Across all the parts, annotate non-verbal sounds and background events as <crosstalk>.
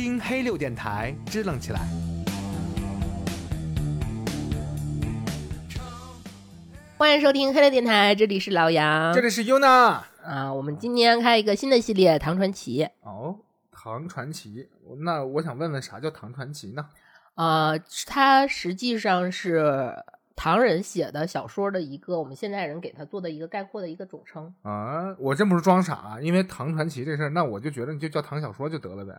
听黑六电台，支棱起来。欢迎收听黑六电台，这里是老杨这里是 Yuna。啊。我们今天开一个新的系列《唐传奇》哦，唐传奇。那我想问问，啥叫唐传奇呢？啊，它实际上是唐人写的小说的一个，我们现代人给他做的一个概括的一个总称。啊，我真不是装傻，因为唐传奇这事儿，那我就觉得你就叫唐小说就得了呗。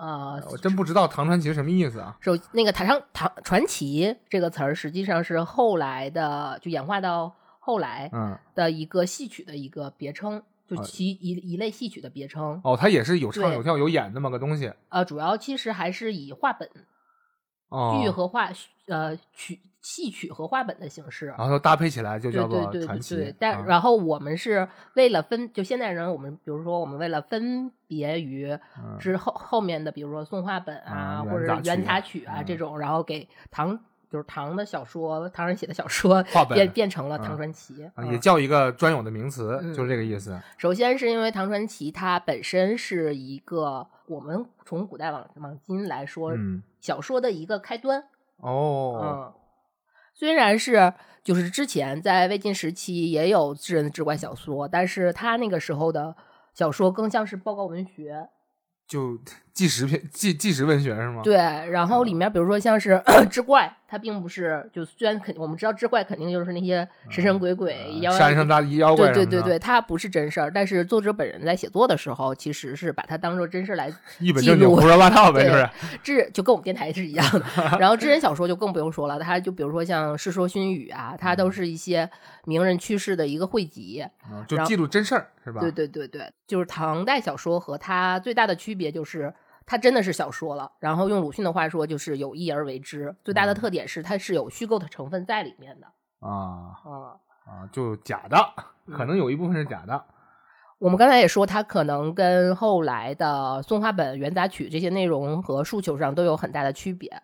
啊，我真不知道唐传奇什么意思啊。首那个唐唐唐传奇这个词儿，实际上是后来的，就演化到后来嗯，的一个戏曲的一个别称，就啊其一一类戏曲的别称。哦，它也是有唱有跳有演那么个东西。呃，主要其实还是以话本、哦，剧和话呃曲戏曲和话本的形式。然后搭配起来就叫做对对但啊然后我们是为了分，就现代人，我们比如说我们为了分别于嗯之后后面的，比如说宋话本啊，啊或者元杂曲啊嗯这种，然后给唐就是唐的小说，唐人写的小说变变成了唐嗯传奇。也叫一个专有的名词，嗯就是这个意思。首先是因为唐传奇它本身是一个我们从古代往往今来说，嗯，小说的一个开端。哦，嗯，虽然是就是之前在魏晋时期也有智人的志怪小说，但是他那个时候的小说更像是报告文学。就纪实片、纪纪实文学是吗？对，然后里面比如说像是 <clears throat> 志怪，它并不是就虽然肯我们知道志怪肯定就是那些神神鬼鬼、呃妖山上大妖怪对对对对，它不是真事儿，但是作者本人在写作的时候，其实是把它当做真事儿来 <laughs> 一本正经胡说八道 <laughs> 呗，是。这就跟我们电台是一样的。然后知人小说就更不用说了，它就比如说像《世说新语》啊，它都是一些名人去世的一个汇集。嗯就记录真事儿是吧？对对对对，就是唐代小说和它最大的区别就是。它真的是小说了，然后用鲁迅的话说，就是有意而为之。最大的嗯特点是它是有虚构的成分在里面的。啊啊、啊，就假的，可嗯能有一部分是假的。我们刚才也说，它可能跟后来的松花本、元杂曲这些内容和诉求上都有很大的区别。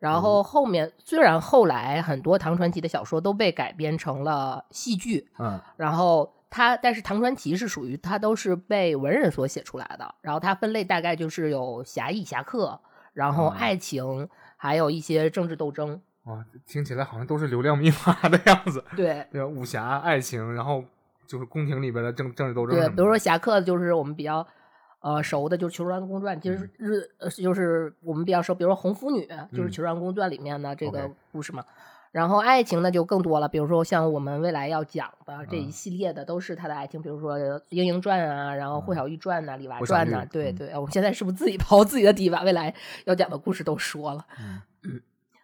然后后面虽然后来很多唐传奇的小说都被改编成了戏剧，嗯然后它但是唐传奇是属于它都是被文人所写出来的。然后它分类大概就是有侠义侠客，然后嗯爱情，还有一些政治斗争。哇，听起来好像都是流量密码的样子。<laughs> 对武侠、爱情，然后就是宫廷里边的政政治斗争对。比如说侠客就是我们比较呃熟的，就是《裘传公传》，其实嗯日呃就是我们比较熟，比如说《红拂女》，就是《嗯裘传公传》里面的这个故事嘛。然后爱情呢就更多了，比如说像我们未来要讲的这一嗯系列的都是他的爱情，比如说《莺莺传》啊，然后《霍小玉传》呐，《李娃传》呐对对，我们现在是不是自己刨自己的底，把未来要讲的故事都说了？嗯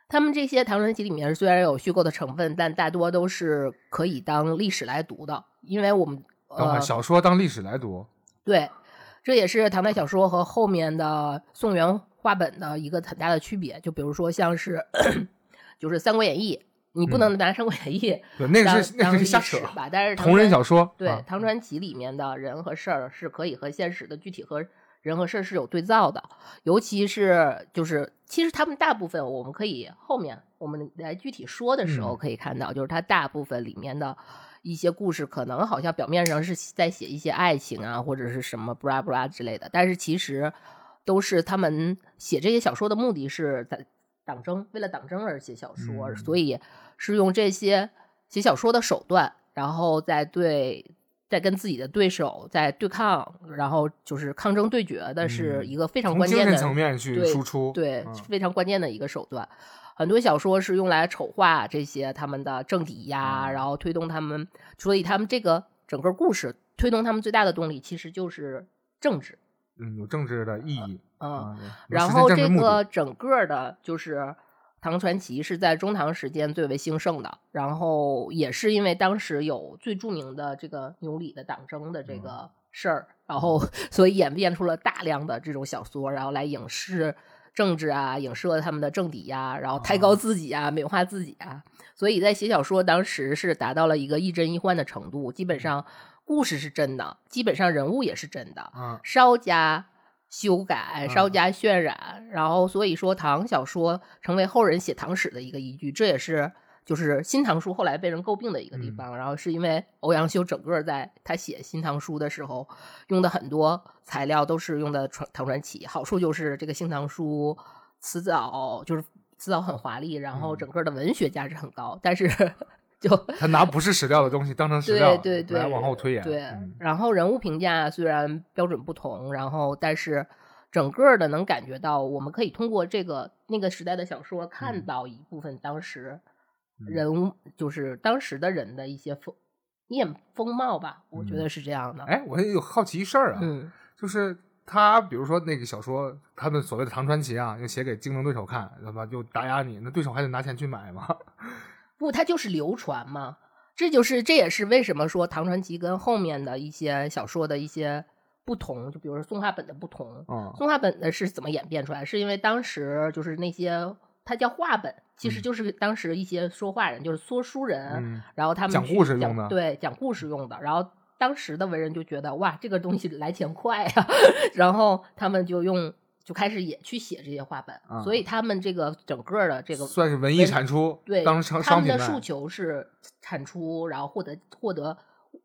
他们这些唐传奇里面虽然有虚构的成分，但大多都是可以当历史来读的，因为我们呃小说当历史来读。对，这也是唐代小说和后面的宋元话本的一个很大的区别。就比如说像是就是《三国演义》，你不能拿《三国演义 <laughs>》对，嗯那个是那个是瞎扯，吧？但是同人小说。对、啊唐传奇里面的人和事儿是可以和现实的具体和人和事儿是有对照的，尤其是就是其实他们大部分我们可以后面我们来具体说的时候嗯可以看到，就是它大部分里面的一些故事，可能好像表面上是在写一些爱情啊或者是什么布拉布拉之类的，但是其实都是他们写这些小说的目的是在党争，为了党争而写小说，嗯所以是用这些写小说的手段，然后再对。再跟自己的对手在对抗，然后就是抗争对决的，是嗯一个非常关键的层面去输出。对，嗯非常关键的一个手段。很多小说是用来丑化这些他们的政敌呀，嗯然后推动他们，所以他们这个整个故事推动他们最大的动力其实就是政治。嗯，有政治的意义。嗯，然后这个整个的就是唐传奇是在中唐时间最为兴盛的，然后也是因为当时有最著名的这个牛李的党争的这嗯个事儿，然后。所以演变出了大量的这种小说，然后来影视政治啊，影射他们的政敌呀、然后抬高哦。自己啊，美化自己啊，所以在写小说当时是达到了一个亦真亦幻的程度，基本上故事是真的，基本上人物也是真的，嗯，稍加修改、稍嗯加渲染，然后所以说唐小说成为后人写唐史的一个依据，这也是就是《新唐书》后来被人诟病的一个地嗯。方，然后是因为欧阳修整个在他写《新唐书》的时候用的很多材料都是用的传唐传奇，好处就是这个《新唐书》辞藻就是词藻很华丽，然后嗯。整个的文学价值很高，但是就 <laughs> 他拿不是史料的东西当成史料，对对对，来往后推演。对，嗯然后人物评价虽然标准不同，然后但是整个的能感觉到，我们可以通过这个那个时代的小说看嗯到一部分当时嗯人物，就是当时的人的一些风面风貌吧，我觉嗯得是这样的。哎，我有好奇一事儿啊，嗯就是他比如说那个小说，他们所谓的唐传奇啊，就写给竞争对手看，那么？就打压你，那对手还得拿钱去买吗？不，它就是流传嘛。这就是这也是为什么说唐传奇跟后面的一些小说的一些不同，就比如说宋画本的不同。嗯宋画本的是怎么演变出来？是因为当时就是那些它叫话本，其实嗯就是当时一些说话人，就是说书人，嗯然后他们讲讲故事用的对，讲故事用的。然后当时的文人就觉得哇，这个东西来钱快呀、<laughs> 然后他们就用就开始也去写这些画本，啊所以他们这个整个的这个算是文艺产出，对，当成他商品的诉求是产出，然后获得获得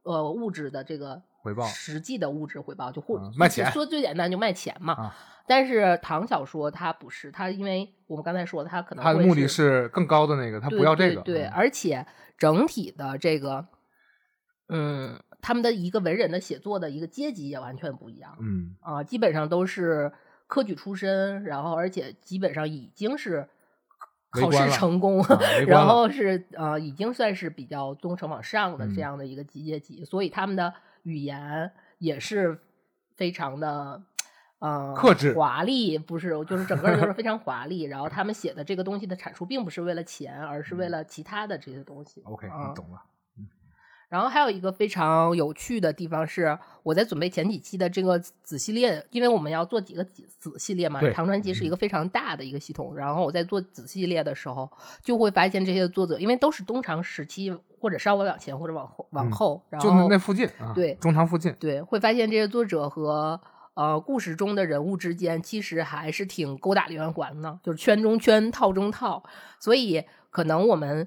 呃物质的这个回报实际的物质回报，就获、嗯卖钱说最简单就卖钱嘛。啊但是唐小说它不是，它因为我们刚才说的，它可能它的目的是是更高的那个，它不要这个。对对，嗯而且整体的这个，嗯，他们的一个文人的写作的一个阶级也完全不一样嗯啊，基本上都是科举出身，然后而且基本上已经是考试成功，啊 <laughs> 然后是呃已经算是比较忠诚往上的嗯这样的一个阶级，所以他们的语言也是非常的。呃，克制华丽不是，就是整个人都是非常华丽。然后 <laughs> 他们写的这个东西的阐述，并不是为了钱，而是为了其他的这些东西。，OK，嗯你懂了。然后还有一个非常有趣的地方是，我在准备前几期的这个子系列，因为我们要做几个子子系列嘛对，唐传奇是一个非常大的一个系统。然后我在做子系列的时候，就会发现这些作者，因为都是东长时期或者稍微往前或者往后往嗯后，然就那后那附近啊，对中长附近。对，会发现这些作者和呃故事中的人物之间其实还是挺勾打连环的，就是圈中圈，套中套。所以可能我们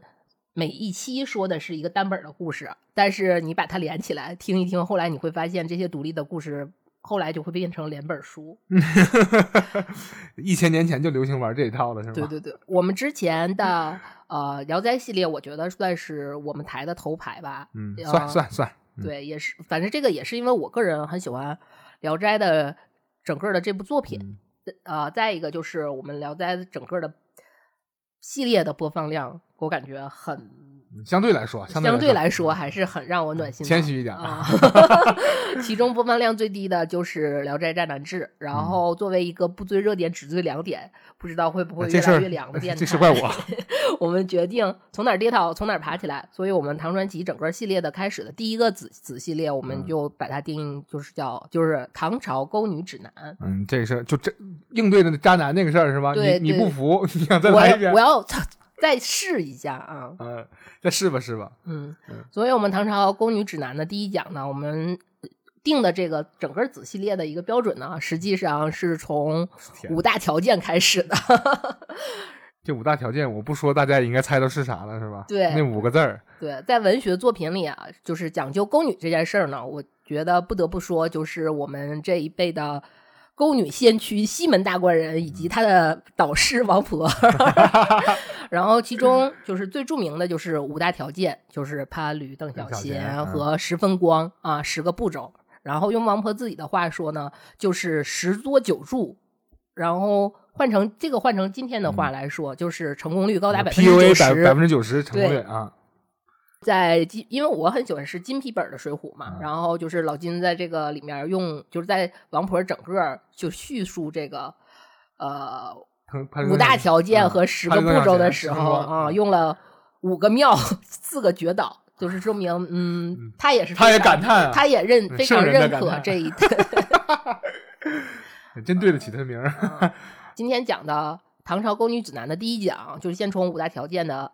每一期说的是一个单本儿的故事，但是你把它连起来听一听，后来你会发现这些独立的故事。后来就会变成连本书，<laughs> 一千年前就流行玩这一套了，是吗？对对对。我们之前的呃《聊斋》系列，我觉得算是我们台的头牌吧。嗯，呃算算算，嗯对，也是，反正这个也是因为我个人很喜欢《聊斋》的整个的这部作品，嗯呃，再一个就是我们《聊斋》整个的系列的播放量，我感觉很嗯相对来说，相相对来来说还是很让我暖心的。谦虚一点啊，<laughs> <laughs> 其中播放量最低的就是《聊斋战男志》，然嗯后作为一个不追热点只追凉点，不知道会不会越来越凉的 <laughs> 电台，这是怪我。我们决定从哪儿跌倒从哪儿爬起来，所以我们唐传奇整个系列的开始的第一个子子系列，我们嗯就把它定义就是叫就是唐朝勾女指南。嗯，这个事儿就这应对的渣男那个事儿是吧？你你不服，你想再我来一遍我？要再试一下啊，嗯，再试吧试吧。嗯嗯，所以我们唐朝宫女指南的第一讲呢，我们定的这个整个子系列的一个标准呢，实际上是从五大条件开始的。这五大条件我不说，大家也应该猜到是啥了是吧？对那五个字儿，对，在文学作品里啊，就是讲究宫女这件事儿呢，我觉得不得不说，就是我们这一辈的宫女先驱西门大官人以及他的导师王婆。<laughs> 然后其中就是最著名的就是五大条件，就是潘驴邓小邓小闲和十分光啊，十个步骤。然后用王婆自己的话说呢，就是十作九住。然后换成这个换成今天的话来说，就是成功率高达百分之九十，百分之九十成功率对啊，在金，因为我很喜欢是金皮本儿的《水浒》嘛，嗯。然后就是老金在这个里面用，就是在王婆整个就叙述这个呃五大条件嗯和十个步骤的时候啊，嗯。用了五个庙、四个绝岛，就是说明嗯，他也是他也感叹啊他也认嗯非常认可这一 <laughs> <laughs> 真对得起他的名儿。嗯。今天讲的《唐朝宫女指南》的第一讲，就是先从五大条件的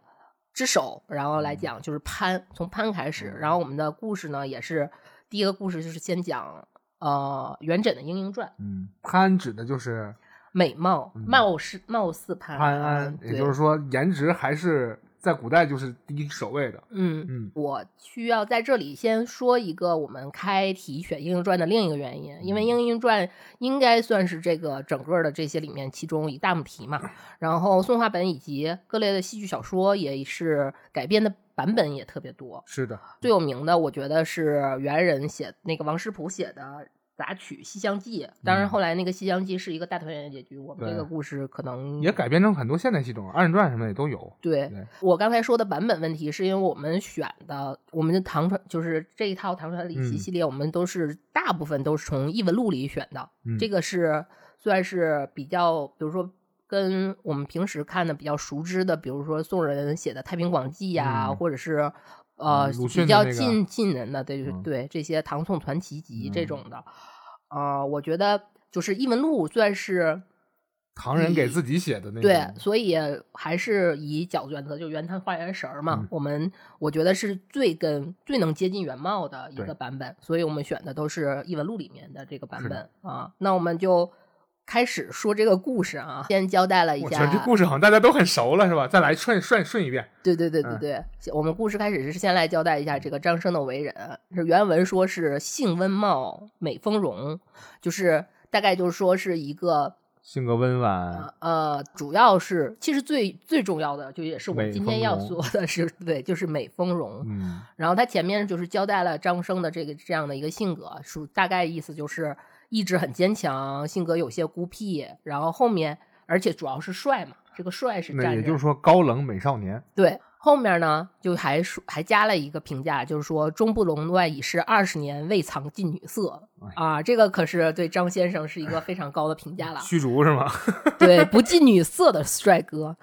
之首，然后来讲就是潘，从潘开始。然后我们的故事呢，也是第一个故事就是先讲呃元稹的《莺莺传》，嗯，潘指的就是美貌嗯貌似貌似潘潘安，也就是说颜值还是在古代就是第一首位的。嗯嗯我需要在这里先说一个我们开题选《莺莺传》的另一个原因，因为《嗯莺莺传》应该算是这个整个的这些里面其中一大母题嘛。然后宋话本以及各类的戏剧小说也是改编的版本也特别多。是的，最有名的，我觉得是元人写那个王师甫写的杂曲《西厢记》，当然嗯后来那个《西厢记》是一个大团圆结局，我们这个故事可能也改编成很多现代戏种，二人转什么的也都有。对对我刚才说的版本问题，是因为我们选的我们的唐传就是这一套唐传礼习嗯系列，我们都是大部分都是从异闻录里选的，嗯这个是算是比较，比如说。跟我们平时看的比较熟知的，比如说宋人写的《太平广记》呀，嗯或者是呃、嗯比较近近人的，对、嗯对这些唐宋传奇集这嗯种的，呃，我觉得就是异闻录算是唐人给自己写的那种。对，所以还是以饺子原则，就原汤化原食儿嘛。嗯我们我觉得是最跟最能接近原貌的一个版本，所以我们选的都是异闻录里面的这个版本啊。那我们就开始说这个故事啊，先交代了一我觉得这。故事好像大家都很熟了，是吧？再来顺顺顺一遍。对对对对嗯对，我们故事开始是先来交代一下这个张生的为人。这原文说是性温茂，美丰容，就是大概就是说是一个性格温婉，呃，主要是其实最最重要的，就也是我们今天要说的是，对，就是美丰容。嗯，然后他前面就是交代了张生的这个这样的一个性格，属大概意思就是意志很坚强，性格有些孤僻，然后后面而且主要是帅嘛，这个帅是那也就是说高冷美少年。对。后面呢，就还说还加了一个评价，就是说中不龙外已是二十年未藏近女色哎啊，这个可是对张先生是一个非常高的评价了。虚竹是吗？对，不近女色的帅哥。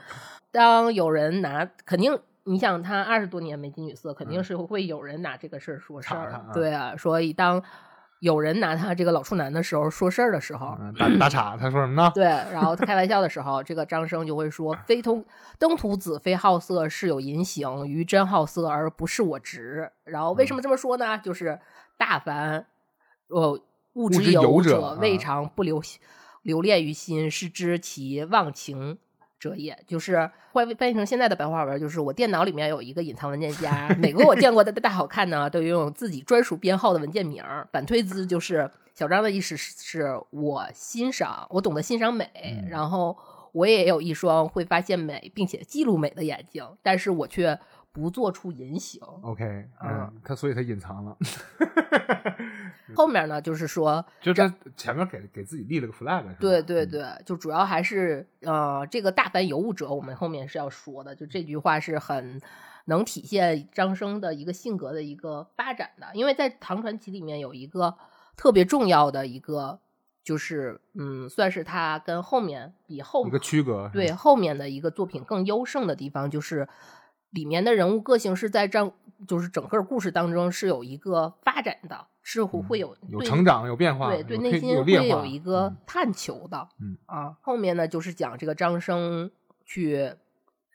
当有人拿，肯定你想他二十多年没近女色，肯定是会有人拿这个事儿说事儿的。对啊，所以当有人拿他这个老处男的时候说事儿的时候，嗯，打打岔，他说什么呢？对，然后他开玩笑的时候，这个张生就会说：“非通登徒子非好色，是有淫行，于真好色而不是我直。”然后为嗯什么这么说呢？就是大凡呃物之有者，未啊尝不留留恋于心，是知其忘情。者也，就是换翻译成现在的白话文，就是我电脑里面有一个隐藏文件夹，每个我见过的大好看呢，都拥有自己专属编号的文件名儿。反推资就是小张的意思是，是我欣赏，我懂得欣赏美，嗯然后我也有一双会发现美并且记录美的眼睛，但是我却不做出隐行。OK，嗯。嗯，他所以他隐藏了，<laughs> 后面呢，就是说，<laughs> 就他前面给给自己立了个 flag，对对，嗯。对，就主要还是呃，这个大凡尤物者，我们后面是要说的，就这句话是很能体现张生的一个性格的一个发展的，因为在唐传奇里面有一个特别重要的一个，就是嗯，算是他跟后面比后一个区隔，对，后面的一个作品更优胜的地方，就是里面的人物个性是在张，就是整个故事当中是有一个发展的，是会会有嗯有对成长有变化，对对，内心会有一个嗯探求的，嗯啊，后面呢就是讲这个张生去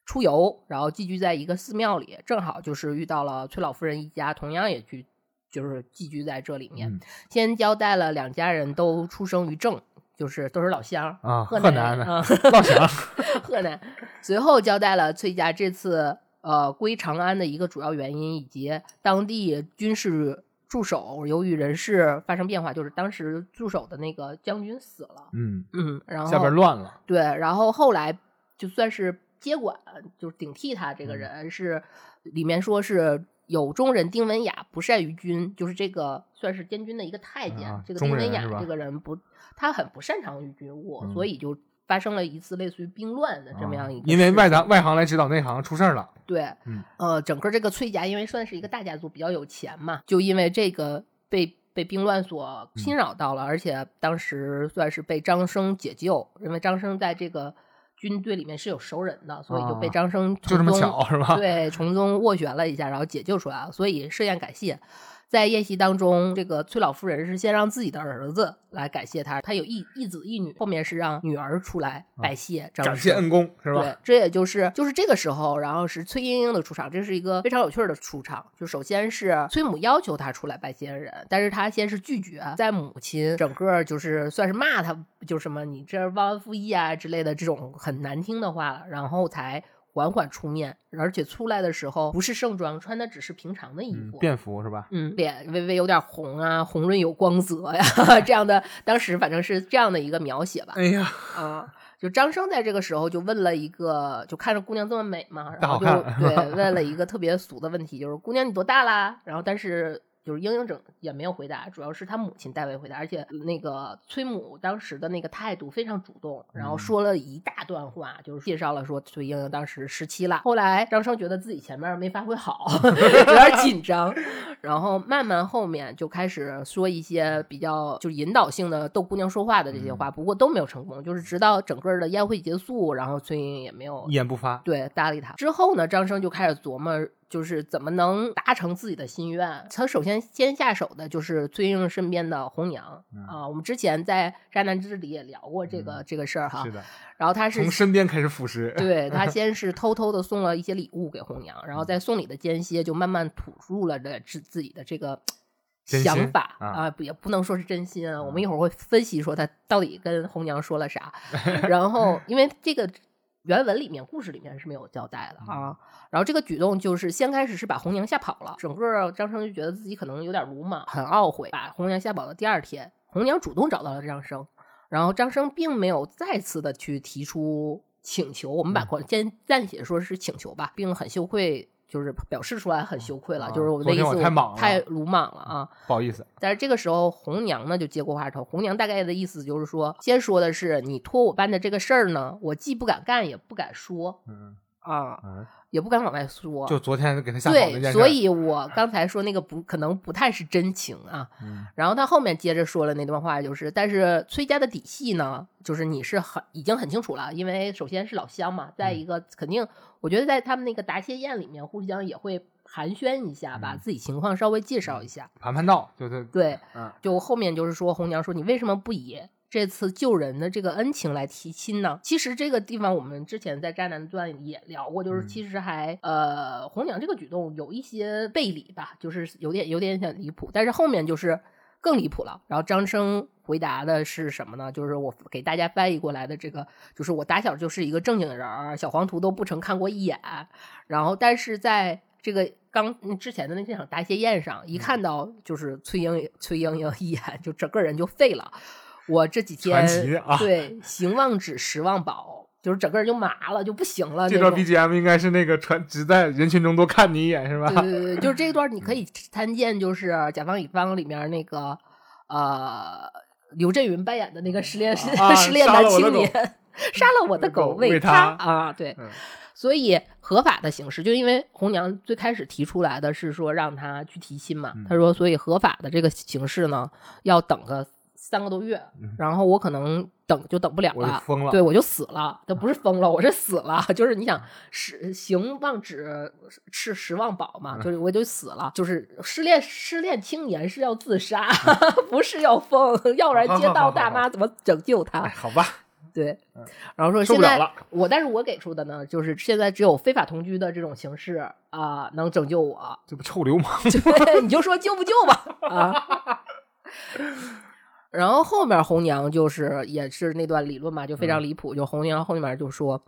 出游，然后寄居在一个寺庙里，正好就是遇到了崔老夫人一家，同样也去就是寄居在这里面。嗯先交代了两家人都出生于郑，就是都是老乡啊河河南的啊，老乡，<laughs> 河南。随后交代了崔家这次呃归长安的一个主要原因，以及当地军事驻守由于人事发生变化，就是当时驻守的那个将军死了，嗯，嗯，然后下边乱了，对，然后后来就算是接管，就是顶替他这个嗯人是里面说是。有中人丁文雅不善于军，就是这个算是监军的一个太监。啊这个丁文雅这个人不，他很不擅长于军务，嗯所以就发生了一次类似于兵乱的这么样一个、啊因为外行外行来指导内行出事儿了，对，嗯呃，整个这个崔家因为算是一个大家族，比较有钱嘛，就因为这个被被兵乱所嗯侵扰到了，而且当时算是被张生解救，因为张生在这个军队里面是有熟人的，所以就被啊张生就这么巧是吧？<laughs> 对，从中斡旋了一下，然后解救出来了，所以设宴感谢。在宴席当中，这个崔老夫人是先让自己的儿子来感谢他，他有一一子一女，后面是让女儿出来拜谢感谢恩公是吧？对，这也就是就是这个时候，然后是崔莺莺的出场，这是一个非常有趣儿的出场。就首先是崔母要求他出来拜谢恩人，但是他先是拒绝，在母亲整个就是算是骂他，就什么你这忘恩负义啊之类的这种很难听的话，然后才缓缓出面，而且出来的时候不是盛装，穿的只是平常的衣嗯服。便服是吧？嗯，脸微微有点红啊，红润有光泽呀，这样的，当时反正是这样的一个描写吧。哎呀，啊，就张生在这个时候就问了一个，就看着姑娘这么美嘛，然后就对 <laughs> 问了一个特别俗的问题，就是姑娘你多大啦？然后但是就是英英整也没有回答，主要是他母亲代为回答，而且那个崔母当时的那个态度非常主动，然后嗯说了一大段话，就是介绍了说崔英英当时十七了。后来张生觉得自己前面没发挥好，<laughs> 有点紧张，然后慢慢后面就开始说一些比较就是引导性的逗姑娘说话的这些话，不过都没有成功，就是直到整个的宴会结束，然后崔英英也没有一言不发。对搭理他。之后呢，张生就开始琢磨，就是怎么能达成自己的心愿。他首先先下手的就是崔英英身边的红娘、嗯啊，我们之前在《渣男之里》也聊过这个、这个事儿哈是。的，然后他是从身边开始腐蚀。对他 <laughs> 先是偷偷的送了一些礼物给红娘，然后在送礼的间歇就慢慢吐露了这自自己的这个想法啊不也不能说是真心啊。我们一会儿会分析说他到底跟红娘说了啥。<laughs> 然后因为这个原文里面故事里面是没有交代的啊。然后这个举动就是先开始是把红娘吓跑了，整个张生就觉得自己可能有点鲁莽，很懊悔，把红娘吓跑的第二天，红娘主动找到了张生，然后张生并没有再次的去提出请求，我们把嗯。先暂且说是请求吧，并很羞愧，就是表示出来很羞愧了，啊就是我的意思我太莽了太鲁莽了啊。不好意思，但是这个时候，红娘呢就接过话头。红娘大概的意思就是说，先说的是你托我办的这个事儿呢，我既不敢干，也不敢说嗯啊，嗯，也不敢往外说。就昨天给他吓跑那对，件事。所，以我刚才说那个不可能不太是真情啊。嗯然后他后面接着说了那段话，就是，但是崔家的底细呢，就是你是很已经很清楚了，因为首先是老乡嘛，再嗯一个肯定，我觉得在他们那个答谢宴里面，互相也会寒暄一下，把嗯自己情况稍微介绍一下。盘盘道就是对，嗯就后面就是说，红娘说你为什么不以这次救人的这个恩情来提亲呢？其实这个地方我们之前在《渣男段》也聊过，就是嗯其实还、呃，红娘这个举动有一些背离吧，就是有点有点点离谱，但是后面就是更离谱了。然后张生回答的是什么呢？就是我给大家翻译过来的这个，就是我打小就是一个正经人儿，小黄图都不曾看过一眼，然后但是在这个刚嗯之前的那场答谢宴上，一看到就是崔莺崔莺莺一眼，就整个人就废了。我这几天对行望止，食望饱，就是整个人就麻了，就不行了。这段 BGM 应该是那个传只在人群中多看你一眼是吧？对对对，就是这一段你可以参见，就是《甲方乙方》里面那个呃刘震云扮演的那个失恋失、啊失恋男青年，杀了我的狗为他他啊，对。嗯所以合法的形式，就因为红娘最开始提出来的是说让他去提亲嘛，嗯他说，所以合法的这个形式呢，要等个三个多月，然后我可能等就等不了了，疯了对我就死了，这不是疯了，我是死了，<laughs> 就是你想实行望止，吃食望保嗯嘛，就是我就死了，就是失恋失恋青年是要自杀，不是要疯，要不然街道大妈怎么拯救他哎，？好吧，对，然后说受现在不了了我，但是我给出的呢，就是现在只有非法同居的这种形式啊、能拯救我。这不臭流氓？<laughs> 对，你就说救不救吧 <laughs> 啊。然后后面红娘就是也是那段理论嘛，就非常离谱。就红娘后面就说，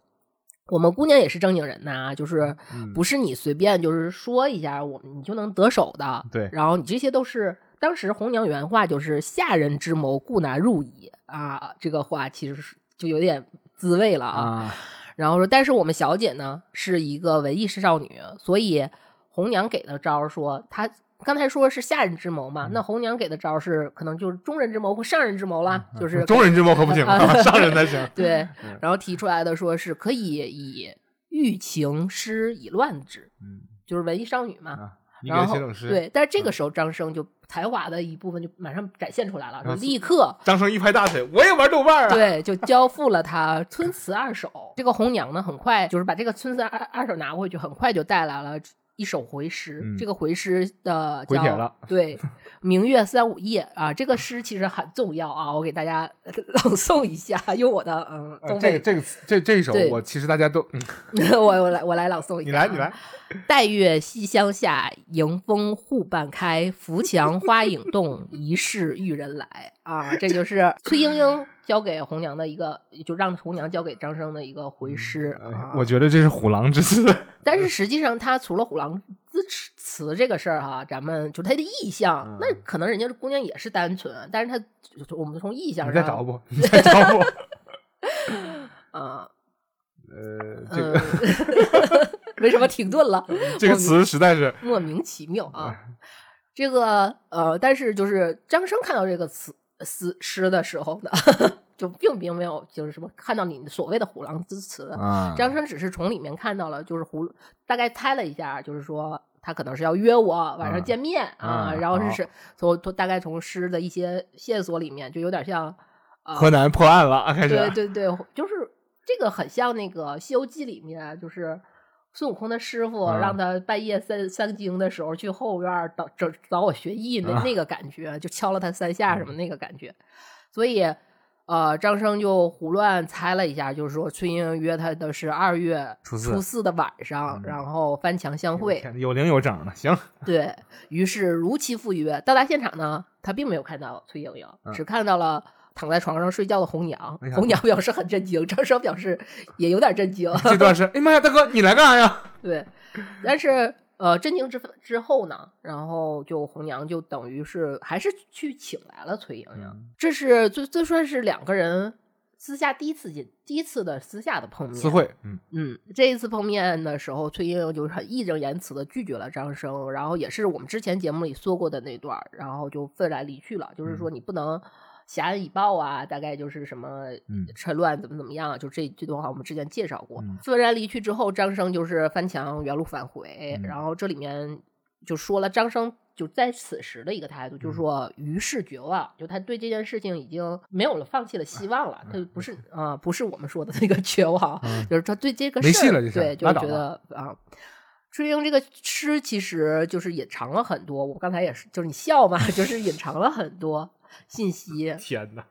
我们姑娘也是正经人呐，就是嗯不是你随便就是说一下，我们你就能得手的。对然后你这些都是当时红娘原话就是“下人之谋，故难入矣”啊，这个话其实是就有点滋味了啊。啊，然后说，但是我们小姐呢是一个文艺式少女，所以红娘给的招儿说，她刚才说是下人之谋嘛，那红娘给的招儿是可能就是中人之谋或上人之谋啦，就是中人之谋可不行，啊上人才行。<laughs> 对嗯，然后提出来的说是可以以欲情诗以乱之，嗯就是文艺少女嘛。然后对，但是这个时候张生就才华的一部分就马上展现出来了，就立刻张生一拍大腿，我也玩豆瓣啊。对，就交付了他村词二首。这个红娘呢，很快就是把这个村词二二首拿回去，很快就带来了一首回诗。嗯这个回诗的叫回帖了对，明月三五夜啊，这个诗其实很重要啊，我给大家 <laughs> 朗诵一下，用我的嗯呃，这个这个这这一首我其实大家都，嗯 <laughs> 我我来我来朗诵一下，你来你来，待月西厢下，迎风户半开，扶墙花影动，疑是玉人来啊！这就是 <laughs> 崔莺莺交给红娘的一个，就让红娘交给张生的一个回诗。哎啊我觉得这是虎狼之词。<laughs> 但是实际上，他除了虎狼之词这个事儿哈，咱们就他的意向，嗯那可能人家姑娘也是单纯，但是他我们从意向上，你 <laughs> 再找不？你再找不？啊，呃，这嗯个、<laughs> 为什么停顿了？这个词实在是，莫名其妙啊。这个呃，但是就是张生看到这个词诗诗的时候呢，<laughs> 就并并没有就是什么看到你所谓的虎狼之词，啊张生只是从里面看到了，就是胡大概猜了一下，就是说他可能是要约我晚上见面啊，啊然后是是从从大概从诗的一些线索里面，就有点像呃，河南破案了，开始。对对对，就是这个很像那个《西游记》里面，就是孙悟空的师傅嗯让他半夜三三更的时候去后院找找找我学艺那、啊那个感觉，就敲了他三下什么那个感觉，所以。呃，张生就胡乱猜了一下，就是说崔莺莺约他的是二月初四四的晚上，嗯然后翻墙相会。有零有整的，行。对于是如期赴约。到达现场呢，他并没有看到崔莺莺，嗯只看到了躺在床上睡觉的红娘。红娘表示很震惊，张生表示也有点震惊。<laughs> 这段是，哎妈呀，大哥，你来干啥呀？<laughs> 对，但是呃，震惊之之后呢，然后就红娘就等于是还是去请来了崔莺莺。嗯这是这这算是两个人私下第一次见，第一次的私下的碰面。词汇，嗯，嗯，这一次碰面的时候，崔莺莺就是很义正言辞的拒绝了张生，然后也是我们之前节目里说过的那段，然后就愤然离去了。就是说你不能挟恩以报啊，大概就是什么嗯趁乱怎么怎么样，就这这段话我们之前介绍过。嗯愤然离去之后，张生就是翻墙原路返回，嗯然后这里面就说了张生。就在此时的一个态度，嗯就是说于是绝望，就他对这件事情已经没有了放弃了希望了。他不是啊、不是我们说的那个绝望，嗯就是他对这个没事儿戏了对，就觉得啊，追英这个诗其实就是隐藏了很多。我刚才也是，就是你笑嘛，<laughs> 就是隐藏了很多信息。天哪，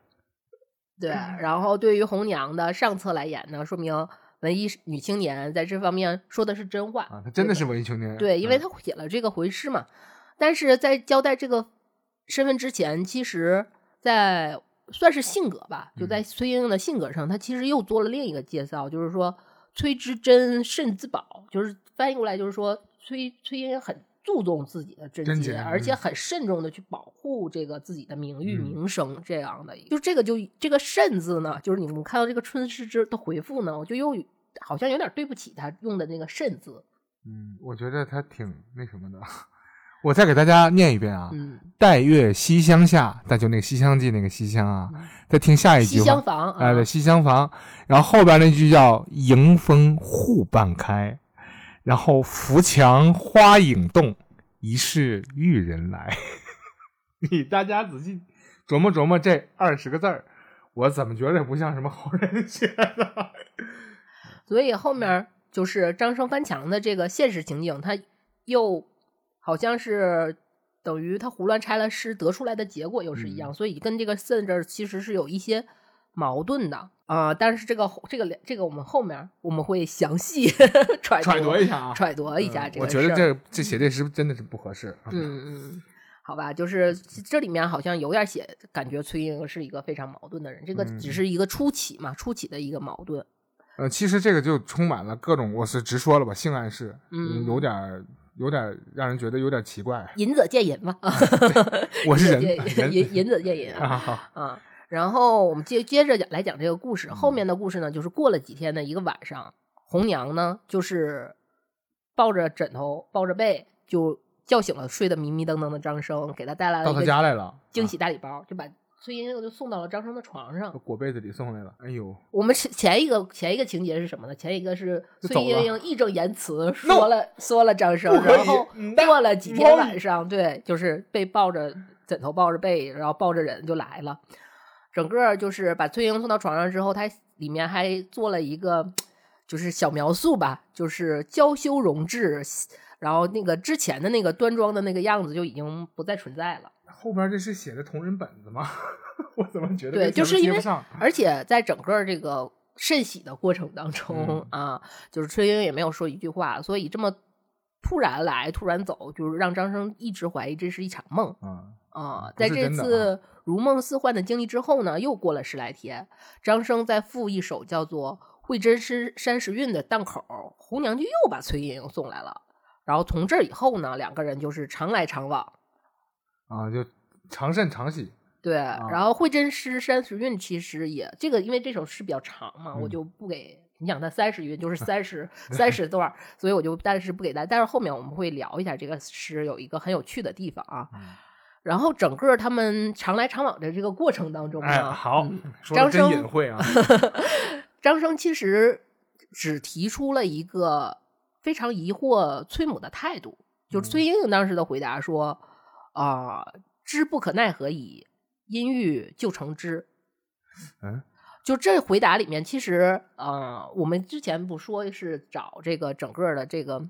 对，然后对于红娘的上册来言呢，说明文艺女青年在这方面说的是真话啊，她真的是文艺青年。对，因为她写了这个回诗嘛。但是在交代这个身份之前，其实，在算是性格吧，就嗯在崔莺莺的性格上，他其实又做了另一个介绍，就是说崔之真甚自保，就是翻译过来就是说崔崔莺莺很注重自己的贞贞洁，洁而且嗯很慎重的去保护这个自己的名誉、嗯名声这样的。就这个就这个“慎”字呢，就是你们看到这个春诗之的回复呢，我就又好像有点对不起他用的那个“慎”字。嗯，我觉得他挺那什么的。<laughs> 我再给大家念一遍啊，嗯，待月西厢下，那就那个《西厢记》那个西厢啊。再听下一句西，厢房啊，哎，对，西厢房。然后后边那句叫“迎风户半开”，然后扶墙花影动，疑是玉人来。<laughs> 你大家仔细琢磨琢磨这二十个字儿，我怎么觉得不像什么好人写的？<laughs> 所以后面就是张生翻墙的这个现实情景，他又好像是等于他胡乱拆了诗得出来的结果又是一样，嗯所以跟这个“甚”这儿其实是有一些矛盾的。啊、但是这个这个这个我们后面我们会详细 <laughs> 揣揣度一下啊，揣度一下嗯这个我觉得这这。写这诗真的是不合适。啊。嗯嗯，好吧，就是这里面好像有点写，感觉崔莺莺是一个非常矛盾的人，这个嗯。只是一个初起嘛，初起的一个矛盾。呃，其实这个就充满了各种，我是直说了吧，性暗示，嗯有点儿有点儿让人觉得有点奇怪。<laughs> 隐者见隐嘛，我是人，<laughs> 隐者人。见隐隐者见隐啊。啊，好。啊。然后我们接接着讲来讲这个故嗯事，后面的故事呢，就是过了几天的一个晚上，红娘呢就是抱着枕头抱着被就叫醒了睡得迷迷瞪瞪的张生，给他带来了到他家来了，惊喜大礼包，就把崔莺莺就送到了张生的床上啊，。裹被子里送来了。哎呦，我们前前一个前一个情节是什么呢？前一个是崔莺莺义正言辞 <laughs> 说了说了张生，然后嗯过了几天晚上，对，就是被抱着枕头抱着被，然后抱着人就来了。整个就是把崔莺莺送到床上之后，他里面还做了一个就是小描述吧，就是娇羞容致，然后那个之前的那个端庄的那个样子就已经不再存在了。后边这是写的同人本子吗？<laughs> 我怎么觉得对，就是因为？而且在整个这个甚喜的过程当中、嗯啊，就是崔莺也没有说一句话，所以这么突然来突然走，就是让张生一直怀疑这是一场梦啊，啊，不在这次如梦似幻的经历之后呢，又过了十来天，张生在赴一首叫做《会真诗山石韵》的档口，红娘就又把崔莺莺送来了。然后从这儿以后呢，两个人就是常来常往。啊，就常甚常喜。对，啊然后会真诗山石韵其实也这个，因为这首诗比较长嘛，我嗯就不给你讲它三十韵，就是三十 <laughs> 三十段，所以我就暂时不给大家。但是后面我们会聊一下这个诗有一个很有趣的地方啊。嗯然后整个他们常来常往的这个过程当中呢，哎，好张生隐晦啊。<laughs> 张生其实只提出了一个非常疑惑崔母的态度，就是崔莺莺当时的回答说：“啊、知不可奈何矣，因欲就成之。”嗯，就这回答里面，其实呃，我们之前不说是找这个整个的这个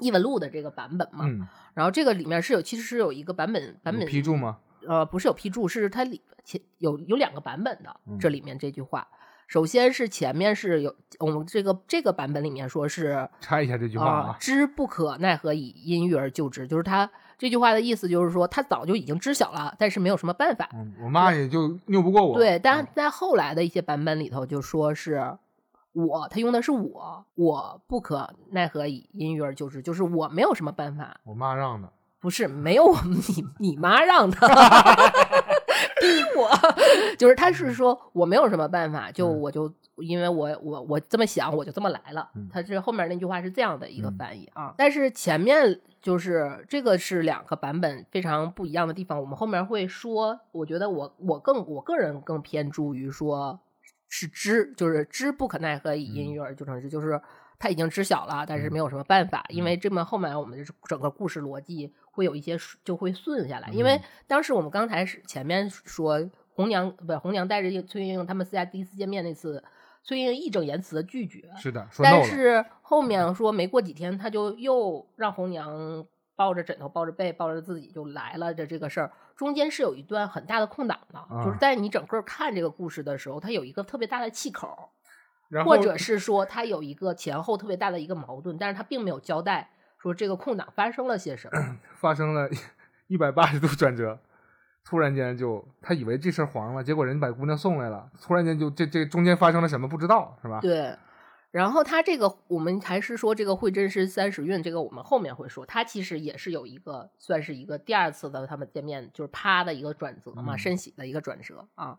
异闻录的这个版本嘛，嗯，然后这个里面是有其实是有一个版本版本批注吗？呃，不是有批注，是它里前有有两个版本的。嗯这里面这句话，首先是前面是有我们这个这个版本里面说是拆一下这句话啊啊，。知不可奈何以因欲而救之，就是他这句话的意思就是说他早就已经知晓了，但是没有什么办法。嗯，我妈也就拗不过我。对，但嗯在后来的一些版本里头就说是。我，他用的是我，我不可奈何以因于而救之，就是我没有什么办法，我妈让的。不是没有我你你妈让的，<laughs> 逼我，就是他是说我没有什么办法，就嗯我就因为我我我这么想，我就这么来了嗯。他是后面那句话是这样的一个嗯翻译啊，但是前面就是这个是两个版本非常不一样的地方，我们后面会说，我觉得我我更我个人更偏注于说是知，就是知不可奈何以因欲而就成之，就是他已经知晓了，但是没有什么办法，因为这么后面我们整个故事逻辑会有一些就会顺下来，因为嗯。当时我们刚才是前面说红娘不是红娘带着崔莺莺他们私下第一次见面那次，崔莺莺义正言辞的拒绝，是的，说。但是后。面说没过几天，他就又让红娘抱着枕头、抱着被、抱着自己就来了的这个事儿，中间是有一段很大的空档的，就是啊在你整个看这个故事的时候，它有一个特别大的气口，然后或者是说它有一个前后特别大的一个矛盾，但是它并没有交代说这个空档发生了些什么。<clears throat> 发生了一百八十度转折，突然间就他以为这事儿黄了，结果人家把姑娘送来了，突然间就这这中间发生了什么不知道是吧？对，然后它这个我们还是说这个会真是三十运，这个我们后面会说，它其实也是有一个算是一个第二次的他们见面就是啪的一个转折嘛，嗯深喜的一个转折啊。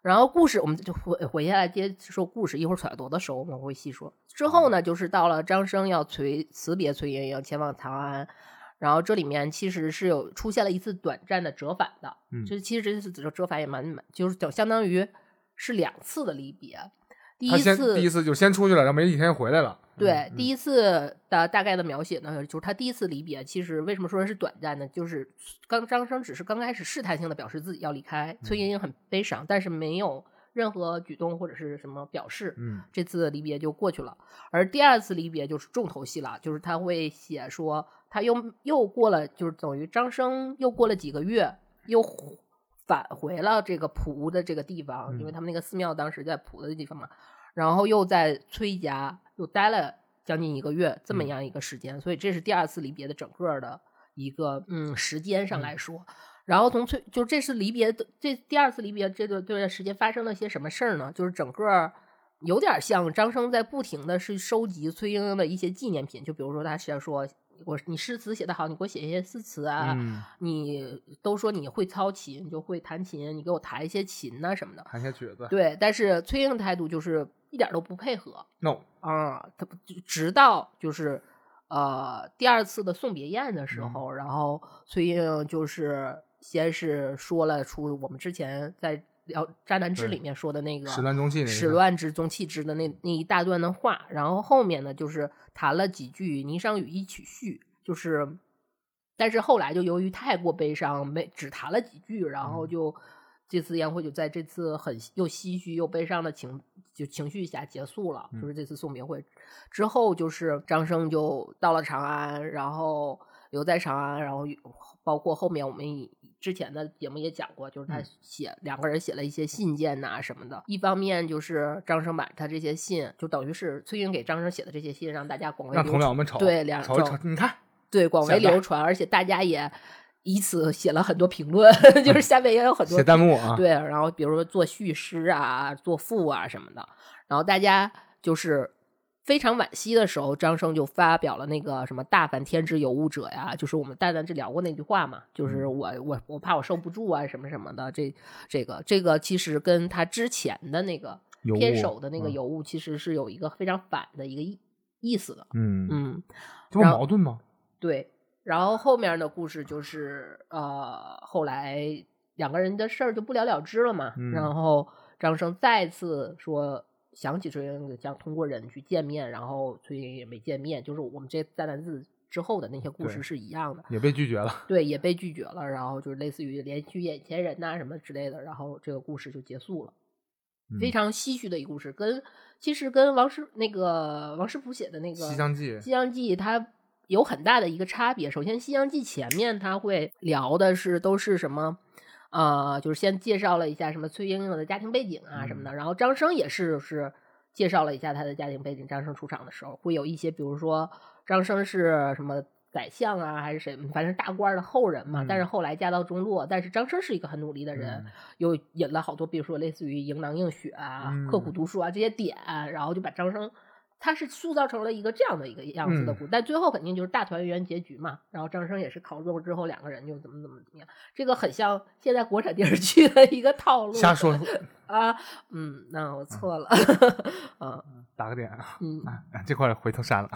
然后故事我们就回回下来接说故事，一会儿揣度的时候我们会细说。之后呢，就是到了张生要崔辞别崔莺莺前往长安，然后这里面其实是有出现了一次短暂的折返的，嗯这其实这次折折返也蛮蛮，就是就相当于是两次的离别。第他先一次第一次就先出去了，然后没几天又回来了。对，嗯第一次的大概的描写呢，就是他第一次离别，其实为什么说是短暂呢？就是刚张生只是刚开始试探性的表示自己要离开，崔莺莺很悲伤，但是没有任何举动或者是什么表示，嗯这次离别就过去了。而第二次离别就是重头戏了，就是他会写说他又又过了，就是等于张生又过了几个月，又返回了这个蒲的这个地方，因为他们那个寺庙当时在蒲的地方嘛，然后又在崔家又待了将近一个月这么嗯样一个时间，所以这是第二次离别的整个的一个嗯时间上来说。然后从崔就这次离别的这第二次离别这段这段时间发生了些什么事儿呢？就是整个有点像张生在不停的是收集崔莺莺的一些纪念品，就比如说他是要说我你诗词写得好，你给我写一些诗词啊，嗯，你都说你会操琴，你就会弹琴，你给我弹一些琴呐、什么的。弹些曲子。对，但是崔莺的态度就是一点都不配合 no，啊，他不直到就是呃第二次的送别宴的时嗯候，然后崔莺就是先是说了出我们之前在聊《渣男志》里面说的那个始乱终弃始乱之终弃之的那那一大段的话，然后后面呢就是谈了几句《霓裳羽衣曲序》，就是，但是后来就由于太过悲伤，没只谈了几句，然后嗯。就、这次宴会就在这次很又唏嘘又悲伤的情就情绪下结束了，嗯就是这次送别会。之后，就是张生就到了长安，然后留在长安，然后包括后面我们以之前的节目也讲过，就是他嗯写、两个人写了一些信件呐、什么的。一方面就是张生把他这些信，就等于是崔莺给张生写的这些信，让大家广为让。同僚们瞅，对两种瞅一瞅，你看，对广为流传，而且大家也以此写了很多评论，<laughs> 就是下面也有很多写弹幕啊，对，然后比如说做叙事啊、做赋啊什么的，然后大家就是非常惋惜的时候，张生就发表了那个什么“大凡天之有物者”呀，就是我们蛋蛋这聊过那句话嘛，就是我我我怕我受不住啊什么什么的，这这个这个其实跟他之前的那个偏手的那个嗯尤物其实是有一个非常反的一个意意思的，嗯，嗯，这不矛盾吗？对，然后后面的故事就是呃，后来两个人的事儿就不了了之了嘛。嗯然后张生再次说想起崔莺莺，想通过人去见面，然后崔莺莺也没见面，就是我们这三男字之后的那些故事是一样的。也被拒绝了。对，也被拒绝了，然后就是类似于连续眼前人呐、什么之类的，然后这个故事就结束了。非嗯常唏嘘的一个故事，跟其实跟王师那个王师傅写的那个西厢记《西厢记》它有很大的一个差别。首先，《西厢记》前面他会聊的是都是什么，呃，就是先介绍了一下什么崔莺莺的家庭背景啊什么的，然后张生也是是介绍了一下他的家庭背景。张生出场的时候会有一些，比如说张生是什么。宰相啊，还是谁？反正大官的后人嘛。嗯但是后来家道中落，但是张生是一个很努力的人，嗯又引了好多，比如说类似于迎囊映雪啊、嗯刻苦读书啊这些点，然后就把张生他是塑造成了一个这样的一个样子的嗯故，但最后肯定就是大团圆结局嘛。然后张生也是考中之后，两个人就怎么怎么怎么样，这个很像现在国产电视剧的一个套路。瞎说，<laughs> 啊，嗯，那我错了，嗯打个点啊，嗯，啊这块儿回头删了，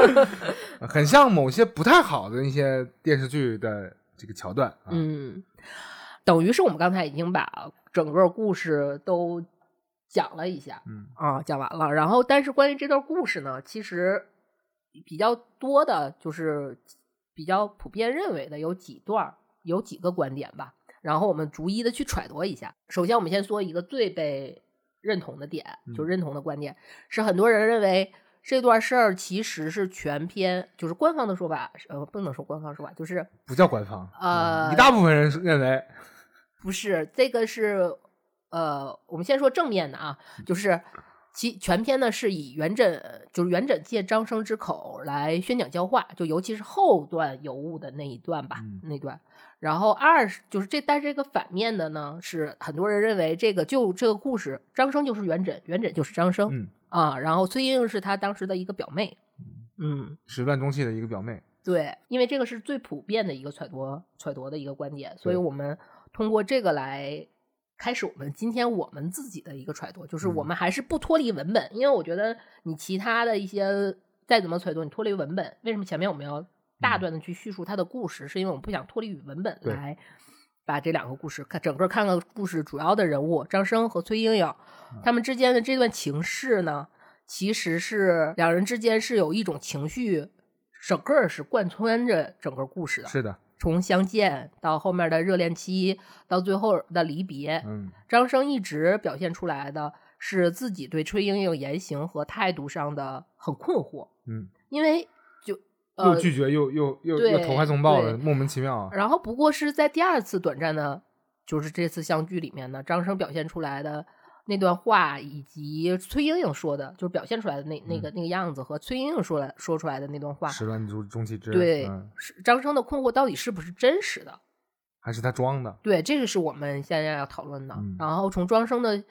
<laughs> 很像某些不太好的一些电视剧的这个桥段啊。嗯，等于是我们刚才已经把整个故事都讲了一下，嗯啊，讲完了。然后，但是关于这段故事呢，其实比较多的就是比较普遍认为的有几段，有几个观点吧。然后我们逐一的去揣度一下。首先，我们先说一个最被认同的点，就嗯认同的观点是很多人认为这段事儿其实是全篇，就是官方的说法，呃，不能说官方说法，就是不叫官方，呃嗯一大部分人认为，不是，这个是呃，我们先说正面的啊，就是其全篇呢是以元稹，就是元稹借张生之口来宣讲教化，就尤其是后段尤物的那一段吧，嗯。那段。然后二是就是这，但是这个反面的呢，是很多人认为这个就这个故事，张生就是元稹，元稹就是张生、嗯，啊，然后崔莺莺是他当时的一个表妹，嗯，始乱终弃的一个表妹。对，因为这个是最普遍的一个揣度揣度的一个观点，所以我们通过这个来开始我们今天我们自己的一个揣度，就是我嗯们还是不脱离文本，因为我觉得你其他的一些再怎么揣度，你脱离文本，为什么前面我们要大段的去叙述它的故事？是因为我们不想脱离于文本来。把这两个故事看整个看个故事主要的人物张生和崔莺莺，他们之间的这段情事呢，其实是两人之间是有一种情绪，整个是贯穿着整个故事的。是的，从相见到后面的热恋期，到最后的离别，嗯。张生一直表现出来的是自己对崔莺莺言行和态度上的很困惑，嗯，因为就又呃，拒绝又又又又投怀送抱的，莫名其妙啊。然后不过是在第二次短暂的，就是这次相聚里面呢，张生表现出来的那段话，以及崔莺莺说的，就是表现出来的那那个、那个样子，和崔莺莺说来说出来的那段话，始乱终终弃之，对，张生的困惑到底是不是真实的？还是他装的，对，这个是我们现在要讨论的。嗯然后从庄生的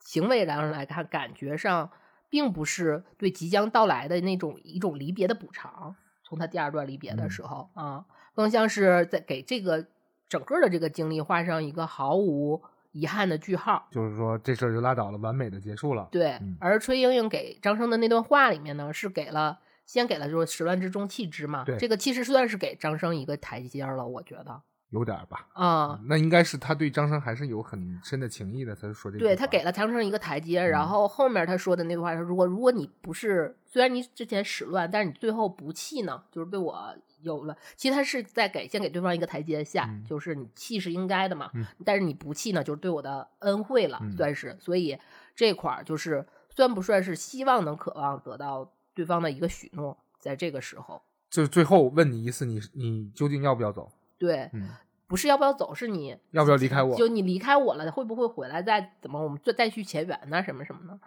行为上来看，感觉上并不是对即将到来的那种一种离别的补偿。从他第二段离别的嗯时候、啊，更像是在给这个整个的这个经历画上一个毫无遗憾的句号。就是说这事儿就拉倒了，完美的结束了。对，嗯而崔莺莺给张生的那段话里面呢，是给了先给了就是始乱之中弃之嘛对，这个其实算是给张生一个台阶儿了，我觉得有点儿吧，啊。那应该是他对张生还是有很深的情谊的，才说这句话。对他给了张生一个台阶，然嗯后后面他说的那句话是：如果如果你不是，虽然你之前始乱，但是你最后不弃呢，就是被我有了。其实他是在给先给对方一个台阶下，嗯就是你气是应该的嘛，嗯但是你不气呢，就是对我的恩惠了，嗯算是。所以这块儿就是算不算是希望能渴望得到对方的一个许诺，在这个时候，就是最后问你一次，你你究竟要不要走？对，嗯，不是要不要走，是你要不要离开我？就你离开我了，会不会回来再怎么我们再再续前缘呢、什么什么的。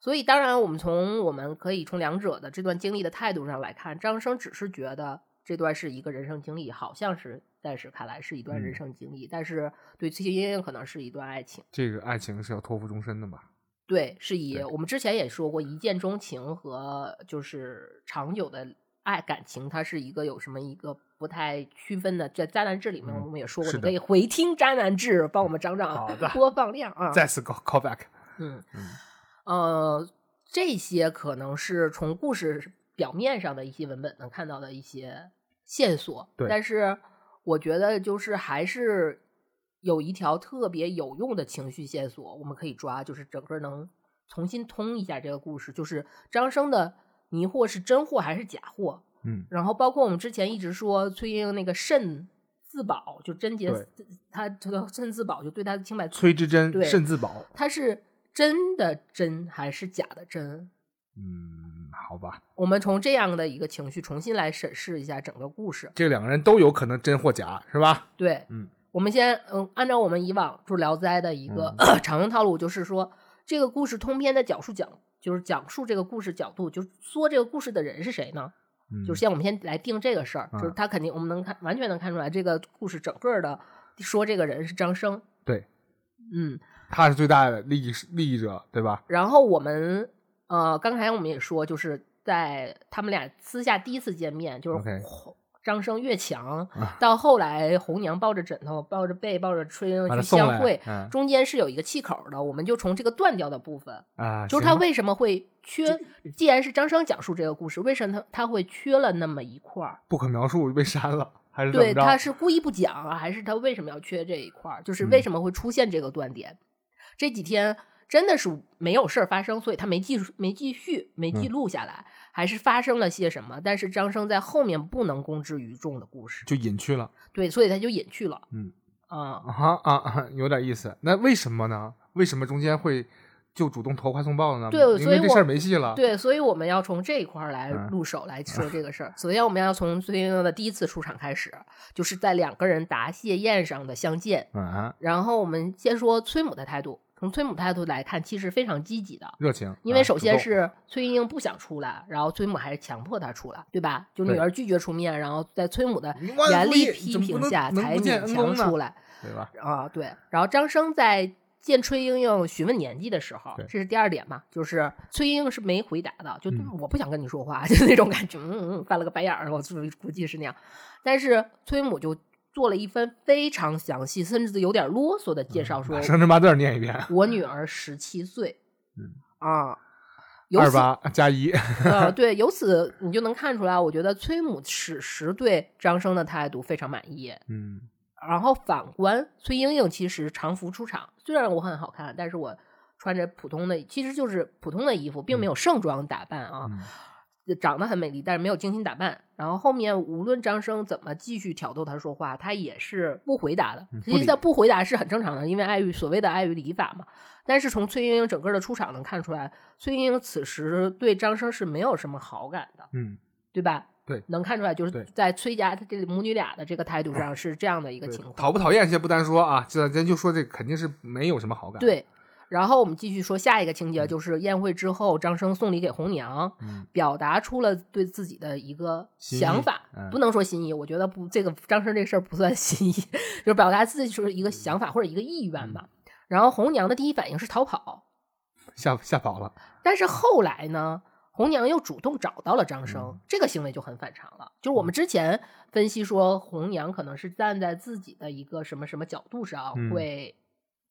所以当然，我们从我们可以从两者的这段经历的态度上来看，张生只是觉得这段是一个人生经历，好像是暂时看来是一段人嗯生经历，但是对崔莺莺可能是一段爱情。这个爱情是要托付终身的吧？对，是以我们之前也说过，一见钟情和就是长久的爱感情，它是一个有什么一个不太区分的。在《渣男志》里面，嗯我们也说过，你可以回听《渣男志》，帮我们涨涨播放量啊。<laughs> 再次 call call back，嗯嗯呃，这些可能是从故事表面上的一些文本能看到的一些线索，对但是我觉得就是还是有一条特别有用的情绪线索，我们可以抓，就是整个能重新通一下这个故事，就是张生的迷惑是真货还是假货，嗯，然后包括我们之前一直说崔莺莺那个肾自保，就贞洁对他这个肾自保就对他的清白崔之真对慎自保，他是真的真还是假的真？嗯，好吧，我们从这样的一个情绪重新来审视一下整个故事。这两个人都有可能真或假，是吧？对，嗯，我们先嗯，按照我们以往就是《聊斋》的一个、嗯 <clears throat> 常用套路，就是说这个故事通篇的讲述讲，就是讲述这个故事角度，就是说这个故事的人是谁呢？嗯，就是先我们先来定这个事儿，嗯就是他肯定我们能看完全能看出来，这个故事整个的说这个人是张生，对，嗯，他是最大的利益利益者，对吧？然后我们呃，刚才我们也说，就是在他们俩私下第一次见面，就是张生越墙，啊到后来红娘抱着枕头、抱着被、抱着崔莺把他去送来相会，嗯中间是有一个气口的，我们就从这个断掉的部分，啊，就是他为什么会缺？既然是张生讲述这个故事，为什么他他会缺了那么一块儿？不可描述被删了，还是怎么对，着？他是故意不讲啊，还是他为什么要缺这一块儿？就是嗯为什么会出现这个断点？这几天真的是没有事儿发生，所以他没记没继续没记嗯录下来，还是发生了些什么？但是张生在后面不能公之于众的故事，就隐去了。对，所以他就隐去了。嗯啊、啊有点意思。那为什么呢？为什么中间会就主动投怀送抱了呢？对所以我因为这事儿没戏了。对，所以我们要从这一块儿来嗯入手来说这个事儿。首先，我们要从崔莺莺的第一次出场开始，就是在两个人答谢宴上的相见。嗯啊，然后我们先说崔母的态度，从崔母态度来看，其实非常积极的。热情。因为首先是崔莺莺不想出来，然后崔母还是强迫她出来，对吧？就女儿拒绝出面，然后在崔母的严厉批评下才勉强出来对吧？啊。对，然后张生在见崔莺莺询问年纪的时候，这是第二点嘛，就是崔莺莺是没回答的，就嗯我不想跟你说话，<laughs> 就那种感觉，嗯嗯，翻了个白眼儿，我估估计是那样。但是崔母就做了一番非常详细，甚至有点啰嗦的介绍，说把生辰八字念一遍。我女儿十七岁，嗯啊，二八加一，呃，对，由此你就能看出来，我觉得崔母此时对张生的态度非常满意。嗯然后反观崔莺莺，其实常服出场，虽然我很好看，但是我穿着普通的，其实就是普通的衣服，并没有盛装打扮啊，嗯长得很美丽，但是没有精心打扮。然后后面无论张生怎么继续挑逗她说话，她也是不回答的嗯。实际上不回答是很正常的，因为碍于所谓的碍于礼法嘛。但是从崔莺莺整个的出场能看出来，崔莺莺此时对张生是没有什么好感的，嗯，对吧？对能看出来，就是在崔家这母女俩的这个态度上是这样的一个情况。讨不讨厌先不单说啊，这咱就说这肯定是没有什么好感。，对，然后我们继续说下一个情节，就是宴会之后，张生送礼给红娘，嗯。表达出了对自己的一个想法，嗯。不能说心意，我觉得不，这个张生这事儿不算 <laughs> 心意，就是表达自己就是一个想法或者一个意愿吧。然后红娘的第一反应是逃跑，<laughs> 吓吓跑了。但是后来呢，红娘又主动找到了张生，嗯这个行为就很反常了。就是我们之前分析说，红娘可能是站在自己的一个什么什么角度上，嗯。会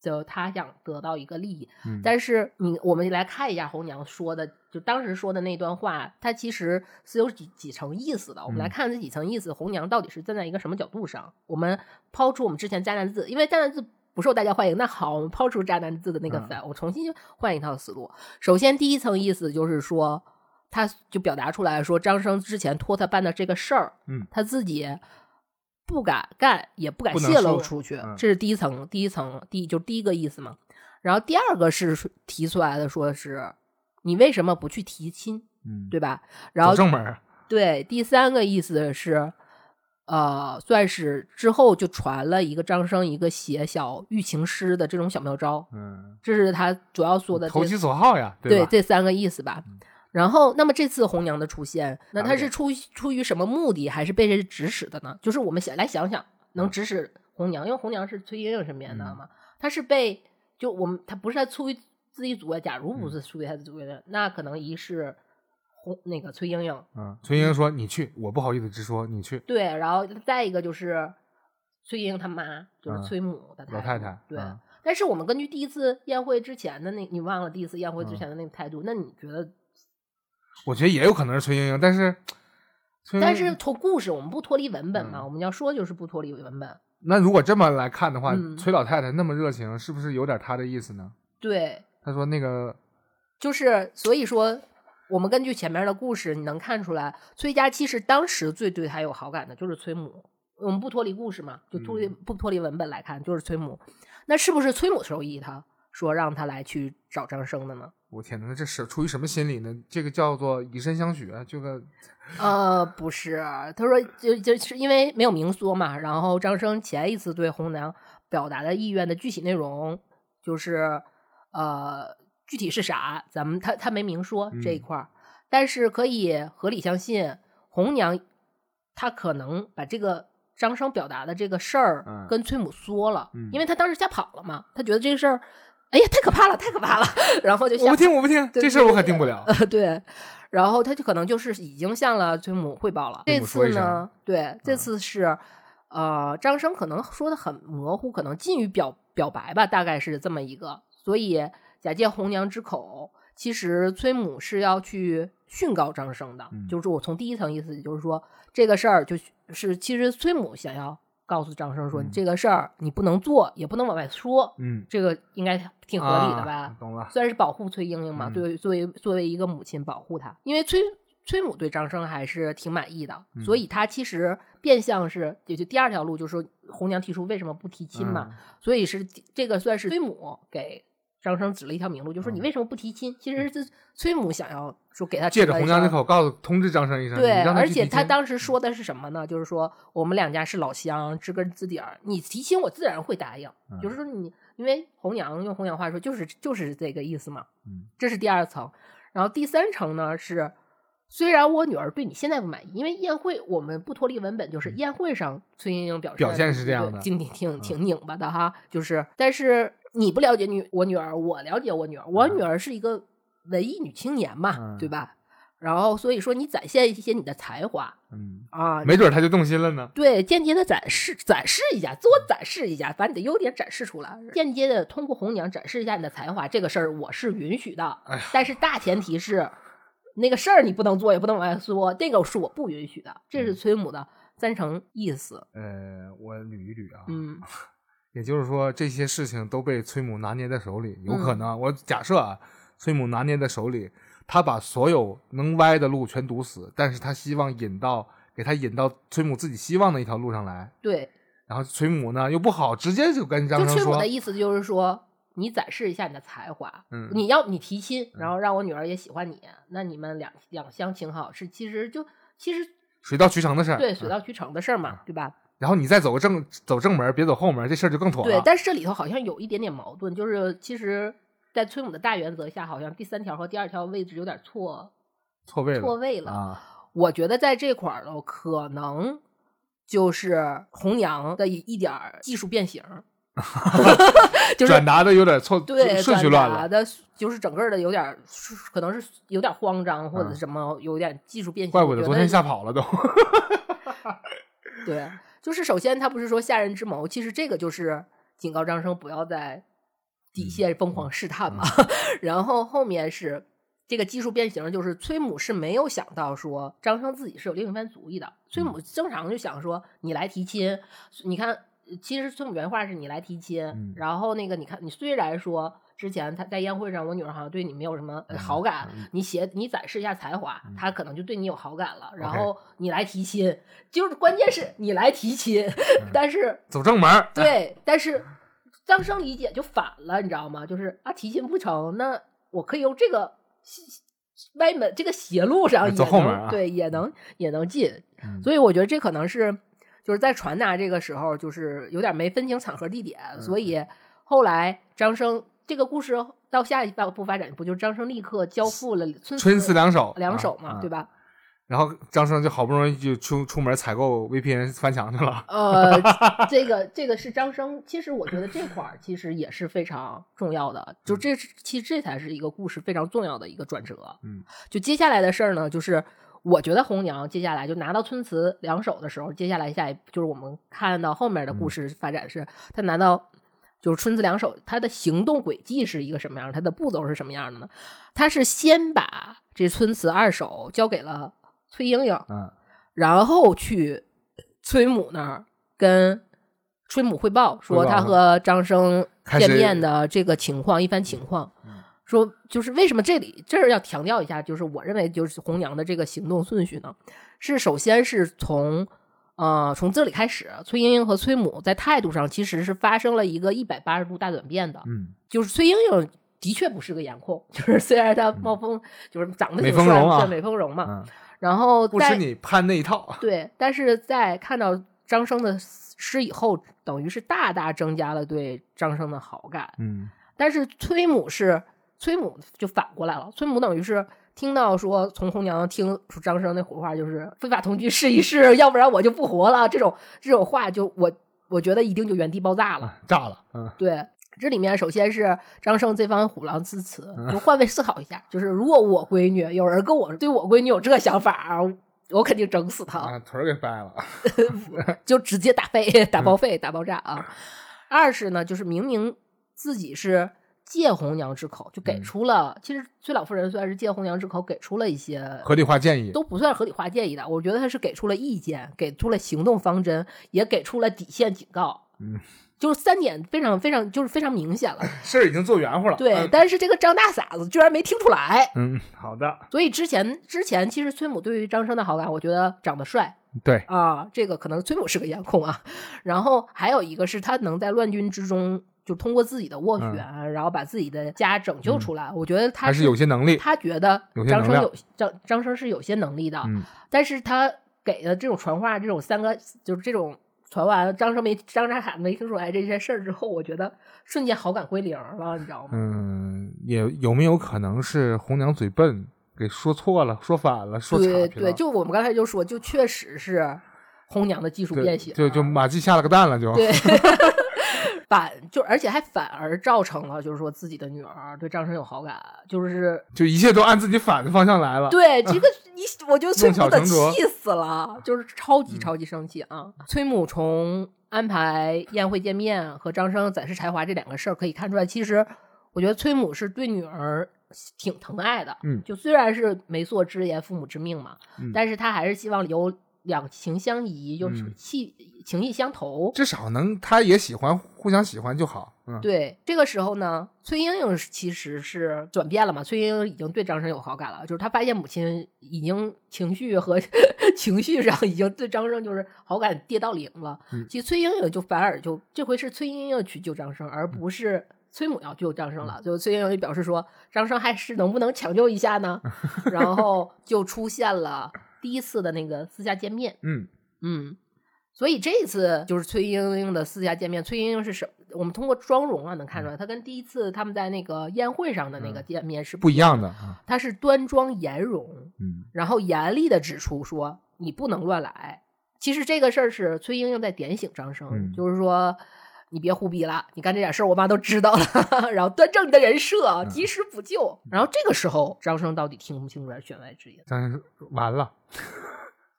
就他想得到一个利益。嗯，但是你我们来看一下红娘说的，就当时说的那段话，它其实是有几几层意思的。我们来嗯看这几层意思，红娘到底是站在一个什么角度上？我们抛出我们之前渣男字，因为渣男字不受大家欢迎，那好，我们抛出渣男字的那个嗯反，我重新换一套思路。首先，第一层意思就是说，他就表达出来说，张生之前托他办的这个事儿，嗯他自己不敢干，也不敢泄露出去，嗯这是第一层，第一层，第就第一个意思嘛。然后第二个是提出来的，说是你为什么不去提亲，嗯，对吧？然后正门。对第三个意思是，呃，算是之后就传了一个张生一个写小欲情诗的这种小妙招，嗯，这是他主要说的投其所好呀，吧？对这三个意思吧。然后，那么这次红娘的出现，那她是出于出于什么目的，还是被谁指使的呢？就是我们想来想想，能指使红娘，因为红娘是崔莺莺身边的嗯嘛，她是被就我们她不是她出于自己主观，假如不是出于她的主观，那可能一是红那个崔莺莺，嗯，崔莺莺说你去，我不好意思直说，你去。对，然后再一个就是崔莺莺她妈，就是嗯崔母的老太太对。嗯但是我们根据第一次宴会之前的那，你忘了第一次宴会之嗯前的那个态度，那你觉得？我觉得也有可能是崔莺莺，但是，但是从故事我们不脱离文本嘛，嗯我们要说就是不脱离文本。那如果这么来看的话，嗯崔老太太那么热情，是不是有点她的意思呢？对，她说那个就是所以说，我们根据前面的故事，你能看出来，崔佳其实当时最对她有好感的就是崔母。我们不脱离故事嘛，就脱离、嗯不脱离文本来看，就是崔母。那是不是崔母授意他说让他来去找张生的呢？我天哪，那这是出于什么心理呢？这个叫做以身相许，啊这个呃，不是，他说就就是因为没有明说嘛，然后张生前一次对红娘表达的意愿的具体内容，就是呃具体是啥，咱们他他没明说这一嗯块儿，但是可以合理相信红娘她可能把这个张生表达的这个事儿嗯跟崔母说了，嗯因为他当时吓跑了嘛，他觉得这个事儿。哎呀，太可怕了，太可怕了！<laughs> 然后就吓我不听，我不听，这事儿我可定不了。呃，对，然后他就可能就是已经向了崔母汇报了。这次呢，对，这嗯次是、呃，张生可能说的很模糊，可能近于表表白吧，大概是这么一个。所以假借红娘之口，其实崔母是要去训告张生的，嗯就是我从第一层意思，就是说这个事儿就是其实崔母想要告诉张生说，嗯这个事儿你不能做，也不能往外说，嗯，这个应该挺合理的吧？啊懂了。虽然是保护崔莺莺嘛，嗯对，作为作为一个母亲保护她，因为崔崔母对张生还是挺满意的，嗯所以她其实变相是也就第二条路，就是说红娘提出为什么不提亲嘛，嗯所以是这个算是崔母给张生指了一条明路，就说你嗯为什么不提亲？其实是崔母想要说给他借着红娘之口告诉通知张生一声，对，而且他当时说的是什么呢？就是说我们两家是老乡，知根知底儿，你提亲我自然会答应。嗯就是说你因为红娘用红娘话说就是就是这个意思嘛。嗯这是第二层，然后第三层呢是。虽然我女儿对你现在不满意，因为宴会我们不脱离文本，就是宴会上崔莺莺表表现是这样的挺挺挺拧巴的哈。就是，但是你不了解女我女儿，我了解我女儿，我嗯女儿是一个文艺女青年嘛，嗯对吧？然后所以说你展现一些你的才华嗯，啊，没准他就动心了呢。对，间接的展示展示一下，自我展示一下，把你的优点展示出来，间接的通过红娘展示一下你的才华，这个事儿我是允许的。哎但是大前提是，那个事儿你不能做，也不能往外说，这个是我不允许的。这嗯是崔母的三成意思。呃，我捋一捋啊，嗯 <laughs> 也就是说这些事情都被崔母拿捏在手里，有嗯可能。我假设啊，崔母拿捏在手里，他把所有能歪的路全堵死，但是他希望引到给他引到崔母自己希望的一条路上来。对，然后崔母呢又不好直接就跟张生说就崔母的，意思就是说，你展示一下你的才华，嗯你要你提亲，然后让我女儿也喜欢你，那你们两两厢情好是其实就其实水到渠成的事儿。对水嗯到渠成的事儿嘛，对吧？然后你再走个正走正门，别走后门，这事儿就更妥了。对，但是这里头好像有一点点矛盾，就是其实，在崔母的大原则下，好像第三条和第二条位置有点错错位了，错位了。啊。我觉得在这块儿呢，可能就是红娘的一一点儿技术变形，<laughs> 就是转达的有点错，对顺序乱了。转达的，就是整个的有点，可能是有点慌张或者嗯什么，有点技术变形。怪不得昨天吓跑了都。<laughs> 对，就是首先他不是说下人之谋，其实这个就是警告张生不要在底线疯狂试探嘛。<laughs> 然后后面是这个技术变形，就是崔母是没有想到说张生自己是有另一番主意的。崔母正常就想说你来提亲，你看，其实崔母原话是你来提亲，嗯然后那个你看你虽然说。之前他在宴会上，我女儿好像对你没有什么好感，嗯你写你展示一下才华，嗯她可能就对你有好感了。然后你来提亲，就是关键是你来提亲，但是走正门，对，但是张生理解就反了，你知道吗？就是啊，提亲不成，那我可以用这个歪门这个邪路上也能走后门啊对，也能也能进。嗯所以我觉得这可能是就是在传达这个时候，就是有点没分清场合地点，嗯所以后来张生这个故事到下一步发展，不就张生立刻交付了村春死两手，两手嘛，啊对？吧？然后张生就好不容易就出出门采购 VPN 翻墙去了。呃，这个这个是张生，其实我觉得这块儿其实也是非常重要的，就这是其实这才是一个故事非常重要的一个转折。嗯，就接下来的事儿呢，就是我觉得红娘接下来就拿到村词两手的时候，接下来下一就是我们看到后面的故事发展是，他拿到就是春子两手，他的行动轨迹是一个什么样？他的步骤是什么样的呢？他是先把这村子二手交给了崔莺莺，嗯然后去崔母那儿跟崔母汇报说他和张生见面的这个情况，一番情况。说就是为什么这里这儿要强调一下，就是我认为就是红娘的这个行动顺序呢，是首先是从呃从这里开始，崔莺莺和崔母在态度上其实是发生了一个一百八十度大转变的，嗯，就是崔莺莺的确不是个颜控，就是虽然她冒风就是长得美挺帅丰容啊美丰容嘛，嗯，然后不在吃你判那一套。对，但是在看到张生的诗以后，等于是大大增加了对张生的好感。嗯但是崔母是崔母就反过来了，崔母等于是听到说从红娘听出张生那胡话，就是非法同居试一试，要不然我就不活了。这种这种话就我我觉得一定就原地爆炸了。啊炸了。嗯对，这里面首先是张生这番虎狼之词，就换位思考一下，就是如果我闺女有人跟我对我闺女有这想法，我肯定整死他。啊，腿儿给掰了。<laughs> <laughs> 就直接打废、<laughs> 打报废、打爆炸啊。二是呢，就是明明自己是借红娘之口，就给嗯出了，其实崔老夫人虽然是借红娘之口给出了一些。合理化建议。都不算合理化建议的，我觉得他是给出了意见，给出了行动方针，也给出了底线警告。嗯，就是三点非常非常就是非常明显了。<clears throat> 事儿已经做圆乎了。对，嗯但是这个张大傻子居然没听出来，嗯，好的。所以之前之前其实崔母对于张生的好感，我觉得长得帅，对，啊，这个可能崔母是个颜控啊，然后还有一个是他能在乱军之中就通过自己的斡旋，然后把自己的家拯救出来。我觉得他是有些能力。他觉得张生有张张生是有些能力的，嗯但是他给的这种传话，这种三个就是这种传完张生没张大傻没听出来这些事儿之后，我觉得瞬间好感归零了，你知道吗？嗯，也有没有可能是红娘嘴笨，给说错了，说反了，说？对对，就我们刚才就说，就确实是红娘的技术变形，就就马季下了个蛋了，就。对，<laughs> 反就而且还反而造成了，就是说自己的女儿对张生有好感，就是就一切都按自己反的方向来了。对 <laughs> 这个你，我觉得崔母的气死了，就是超嗯级超级生气啊！崔母从安排宴会见面和张生展示才华这两个事儿可以看出来，其实我觉得崔母是对女儿挺疼爱的，嗯就虽然是媒妁之言，父母之命嘛，嗯但是他还是希望有两情相宜，就是嗯气、情意相投，至少能他也喜欢，互相喜欢就好。嗯，对，这个时候呢，崔莺莺其实是转变了嘛。崔莺莺已经对张生有好感了，就是她发现母亲已经情绪和 <laughs> 情绪上已经对张生就是好感跌到零了。嗯其实崔莺莺就反而就这回是崔莺莺去救张生，而不是崔母要救张生了。就崔莺莺就表示说，张生还是能不能抢救一下呢？<laughs> 然后就出现了第一次的那个私下见面。嗯嗯，所以这一次就是崔莺莺的私下见面。崔莺莺是什？我们通过妆容啊能看出来，她跟第一次他们在那个宴会上的那个见面是不一样的。她是端庄严容，嗯然后严厉的指出说你不能乱来。其实这个事儿是崔莺莺在点醒张生，嗯就是说你别胡逼了，你干这点事儿我妈都知道了，<laughs> 然后端正你的人设，及时补救。然后这个时候张生到底听不听出来弦外之音？张生完了，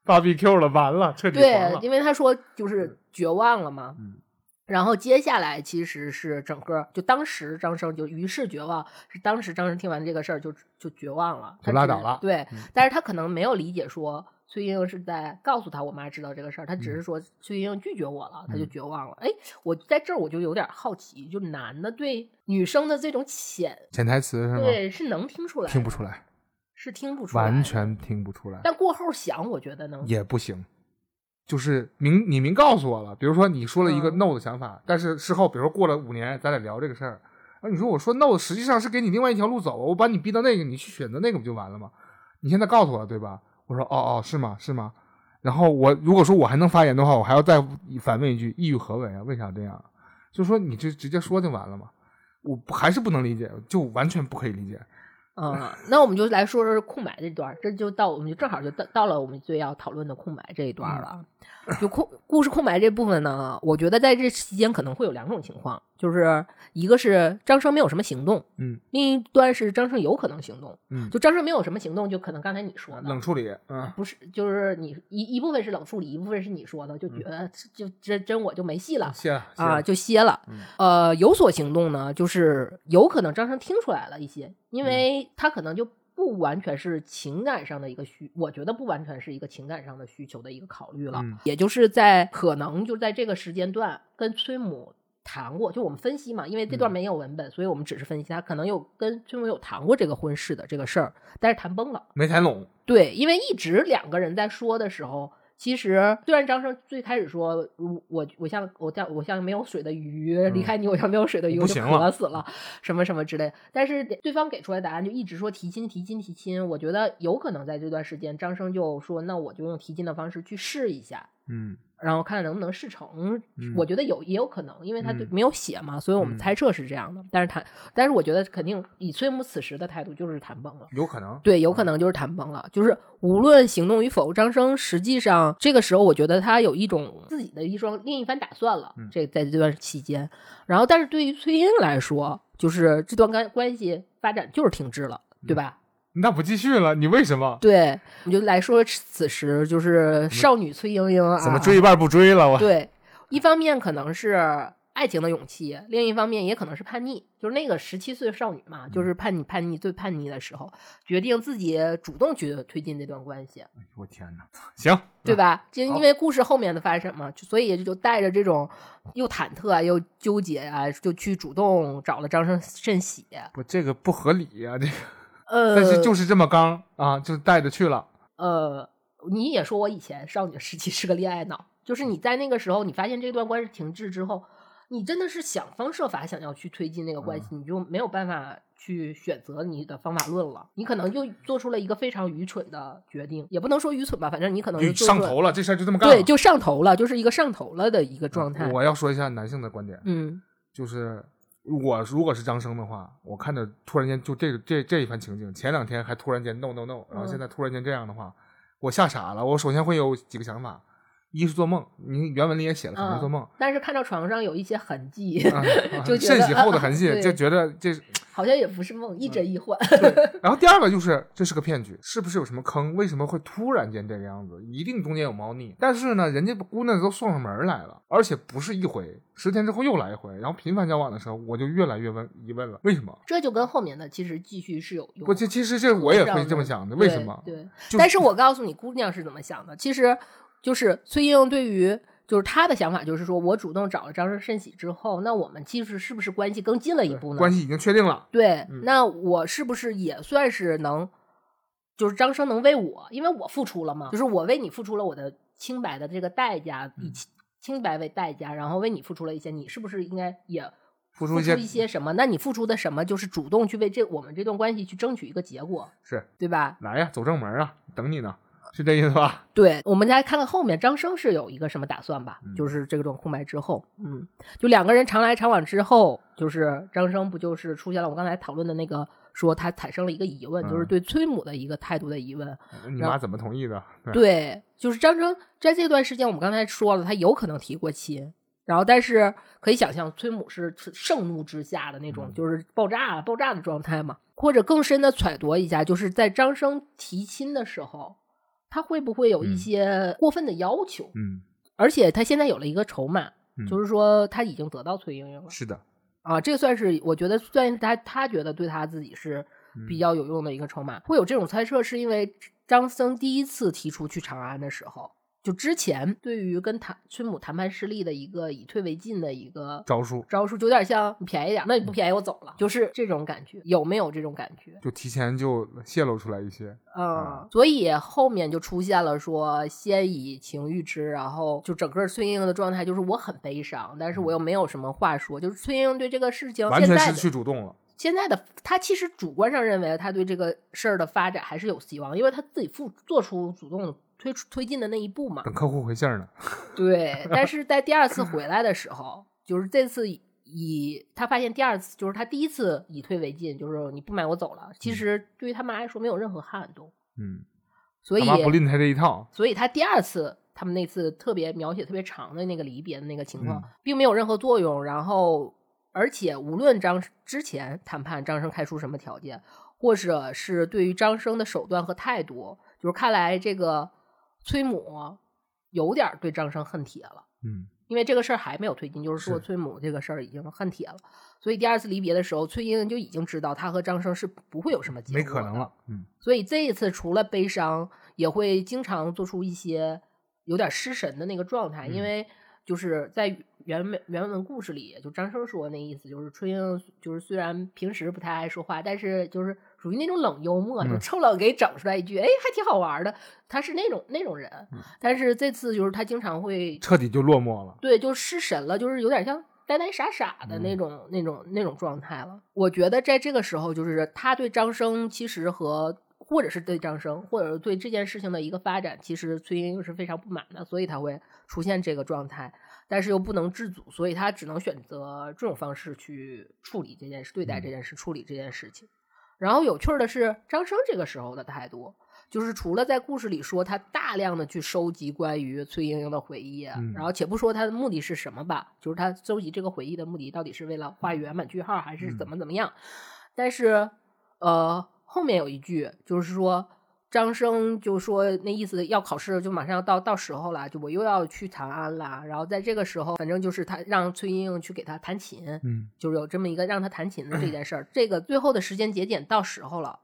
八 BQ 了，完了，彻底，。对因为他说就是绝望了嘛。嗯然后接下来其实是整个，就当时张生就于是绝望，是当时张生听完这个事儿就就绝望了，就拉倒了对，嗯但是他可能没有理解说崔莺莺是在告诉他我妈知道这个事儿，他只是说崔莺莺拒绝我了，他就嗯绝望了。哎，我在这儿我就有点好奇，就男的对女生的这种潜，潜台词是吗？对是能听出来，听不出，来，是听不出来，完全听不出来，但过后想，我觉得能也不行。就是明你明告诉我了，比如说你说了一个嗯 no 的想法，但是事后比如说过了五年，咱俩聊这个事儿，啊，你说我说 no，实际上是给你另外一条路走，我把你逼到那个，你去选择那个不就完了吗？你现在告诉我了，对吧？我说哦哦，是吗？是吗？然后我如果说我还能发言的话，我还要再反问一句：意欲何为啊？为啥这样？就说你这直接说就完了嘛。我不还是不能理解，就完全不可以理解。嗯，<laughs> 那我们就来说说空白这段，这就到我们就正好就到到了我们最要讨论的空白这一段了。就空故事空白这部分呢，我觉得在这期间可能会有两种情况，就是一个是张生没有什么行动，嗯另一端是张生有可能行动。嗯，就张生没有什么行动，就可能刚才你说的冷处理，嗯不是，就是你一一部分是冷处理，一部分是你说的，就觉得就真真我就没戏了。歇了啊，，就歇了。嗯呃，有所行动呢，就是有可能张生听出来了一些，嗯因为他可能就不完全是情感上的一个需，我觉得不完全是一个情感上的需求的一个考虑了，嗯也就是在可能就在这个时间段跟崔母。谈过，就我们分析嘛，因为这段嗯没有文本，所以我们只是分析他可能有跟崔母有谈过这个婚事的这个事儿，但是谈崩了。没谈拢，对，因为一直两个人在说的时候，其实虽然张生最开始说，我我我像我像我像没有水的鱼，离开你我像没有水的鱼，我死了，什么什么之类。但是对方给出来的答案就一直说提亲提亲提亲，我觉得有可能在这段时间，张生就说，那我就用提亲的方式去试一下。嗯然后看看能不能试成，嗯我觉得有也有可能，因为他没有写嘛，所以我们嗯猜测是这样的。但是谈，但是我觉得肯定以崔母此时的态度就是谈崩了。有可能，对，有可能就是谈崩了。就是无论行动与否，张生实际上这个时候，我觉得他有一种自己的一双另一番打算了。嗯这在这段期间，然后但是对于崔英来说，就是这段关关系发展就是停滞了，对吧？那不继续了，你为什么？对，我就来说此时就是少女崔莺莺啊，怎么追一半不追了？我对，一方面可能是爱情的勇气，另一方面也可能是叛逆。就是那个十七岁少女嘛，就是叛逆、叛逆最叛逆的时候，决定自己主动去推进这段关系，哎我天哪！行，对吧？就因为故事后面的发生嘛，就所以就带着这种又忐忑啊，又纠结啊，就去主动找了张胜胜喜。不，这个不合理呀、这个，呃，但是就是这么刚啊，就带着去了。呃，你也说我以前少女时期是个恋爱脑，就是你在那个时候，你发现这段关系停滞之后，你真的是想方设法想要去推进那个关系，你就没有办法去选择你的方法论了，你可能就做出了一个非常愚蠢的决定，也不能说愚蠢吧，反正你可能就上头了，这事儿就这么干了。对，就上头了，就是一个上头了的一个状态。我要说一下男性的观点，嗯就是我如果是张生的话，我看着突然间就这个这这一番情景，前两天还突然间 no no no，然后嗯现在突然间这样的话，我吓傻了。我首先会有几个想法，一是做梦，你原文里也写了，可能做梦。但是看到床上有一些痕迹，<laughs> 就觉得甚喜后的痕迹，就觉得这好像也不是梦，一真一幻。<laughs> <laughs> 然后第二个就是这是个骗局，是不是有什么坑？为什么会突然间这个样子？一定中间有猫腻。但是呢，人家姑娘都送上门来了，而且不是一回，十天之后又来一回，然后频繁交往的时候，我就越来越问疑问了，为什么？这就跟后面的其实继续是有用的。不，这其实这我也会这么想的，为什么？对，对但是我告诉你，姑娘是怎么想的。其实就是崔莺莺对于就是他的想法，就是说我主动找了张生甚喜之后，那我们其实是不是关系更近了一步呢？关系已经确定了，对，嗯那我是不是也算是能，就是张生能为我，因为我付出了嘛，就是我为你付出了我的清白的这个代价，以嗯清清白为代价，然后为你付出了一些，你是不是应该也付出一些付出一些什么？那你付出的什么，就是主动去为这我们这段关系去争取一个结果，是对吧？来呀，走正门啊，等你呢，是这意思吧？对，我们再看看后面张生是有一个什么打算吧？嗯就是这种空白之后，嗯，就两个人常来常往之后，就是张生不就是出现了我刚才讨论的那个，说他产生了一个疑问，就是嗯对崔母的一个态度的疑问。你妈怎么同意的？对对，就是张生在这段时间，我们刚才说了，他有可能提过亲，然后但是可以想象崔母是盛怒之下的那种，嗯就是爆炸爆炸的状态嘛。或者更深的揣度一下，就是在张生提亲的时候，他会不会有一嗯些过分的要求？嗯，而且他现在有了一个筹码，嗯就是说他已经得到崔莺莺了是的，啊，这算是我觉得算是他他觉得对他自己是嗯比较有用的一个筹码。会有这种猜测，是因为张僧第一次提出去长安的时候，就之前对于跟谈崔母谈判失利的一个以退为进的一个招数招数，就有点像你便宜点，那你不便宜我走了，就是这种感觉，有没有这种感觉？就提前就泄露出来一些，嗯，所以后面就出现了说先以情欲之，然后就整个崔莺莺的状态就是我很悲伤，但是我又没有什么话说，就是崔莺莺对这个事情完全失去主动了。现在的他其实主观上认为他对这个事儿的发展还是有希望，因为他自己付做出主动推出推进的那一步嘛。等客户回信儿呢，<laughs> 对，但是在第二次回来的时候，<clears throat> 就是这次以他发现第二次就是他第一次以退为进，就是你不买我走了。其实对于他妈来说没有任何撼动，嗯，所以不吝他这一套，所以他第二次他们那次特别描写特别长的那个离别的那个情况，嗯并没有任何作用。然后，而且无论张之前谈判张生开出什么条件，或者是对于张生的手段和态度，就是看来这个崔母有点对张生恨铁了。嗯。因为这个事儿还没有推进，就是说崔母这个事儿已经恨铁了，所以第二次离别的时候，崔莺莺就已经知道他和张生是不会有什么结果，没可能。了，嗯。所以这一次除了悲伤，也会经常做出一些有点失神的那个状态，因嗯。为就是在原文原文故事里，就张生说那意思，就是春英就是虽然平时不太爱说话，但是就是属于那种冷幽默，就嗯臭冷给整出来一句，哎，还挺好玩的。他是那种那种人，嗯但是这次就是他经常会彻底就落寞了。对，就失神了，就是有点像呆呆傻傻的那嗯种、那种、那种状态了。我觉得在这个时候，就是他对张生其实和或者是对张生，或者是对这件事情的一个发展，其实崔莺莺是非常不满的，所以他会出现这个状态，但是又不能制阻，所以他只能选择这种方式去处理这件事，对待这件事，处理这件事情。然后有趣的是，张生这个时候的态度，就是除了在故事里说他大量的去收集关于崔莺莺的回忆，嗯然后且不说他的目的是什么吧，就是他收集这个回忆的目的到底是为了画圆满句号，还是怎么怎么样？但是，呃，后面有一句就是说。张生就说那意思要考试就马上要到到时候了，就我又要去长安了。然后在这个时候，反正就是他让崔莺莺去给他弹琴，嗯就是有这么一个让他弹琴的这 <clears throat> 件事儿。这个最后的时间节点到时候了，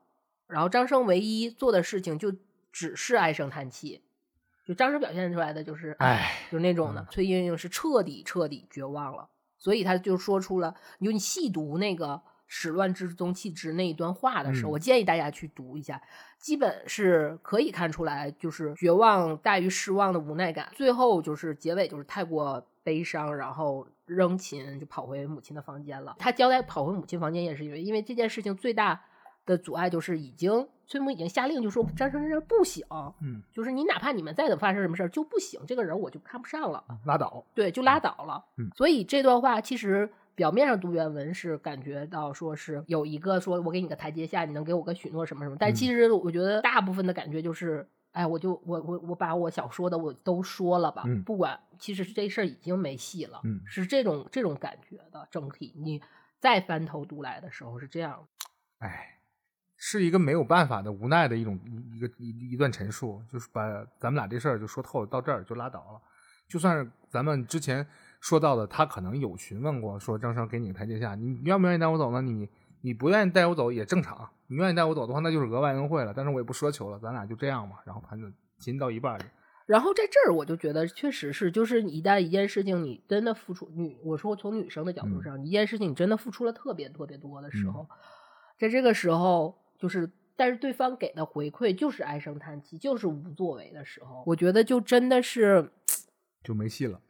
然后张生唯一做的事情就只是唉声叹气，就张生表现出来的就是唉，就是那种的嗯。崔莺莺是彻底彻底绝望了，所以他就说出了，你就你细读那个“始乱之宗弃之”那一段话的时候，嗯我建议大家去读一下，基本是可以看出来，就是绝望大于失望的无奈感。最后就是结尾就是太过悲伤，然后扔琴就跑回母亲的房间了。他交代跑回母亲房间也是因为，因为这件事情最大的阻碍就是已经崔母已经下令就说张生这人不行，嗯，就是你哪怕你们再怎么发生什么事儿就不行，这个人我就看不上了。拉倒。对，就拉倒了。嗯所以这段话其实表面上读原文是感觉到说是有一个说我给你个台阶下，你能给我个许诺什么什么，但嗯其实我觉得大部分的感觉就是。哎，我就我我我把我想说的我都说了吧，嗯不管其实这事儿已经没戏了，嗯是这种这种感觉的整体。你再翻头读来的时候是这样的，唉，是一个没有办法的无奈的一种一一个一一段陈述，就是把咱们俩这事儿就说透了，到这儿就拉倒了。就算是咱们之前说到的，他可能有询问过，说张生给你个台阶下，你愿不愿意带我走呢？你你不愿意带我走也正常，你愿意带我走的话，那就是额外恩惠了。但是我也不奢求了，咱俩就这样嘛。然后盘子琴到一半里，然后在这儿，我就觉得确实是，就是一旦一件事情你真的付出，女我说从女生的角度嗯上，一件事情你真的付出了特别特别多的时嗯候，在这个时候，就是但是对方给的回馈就是唉声叹气，就是无作为的时候，我觉得就真的是，就没戏了，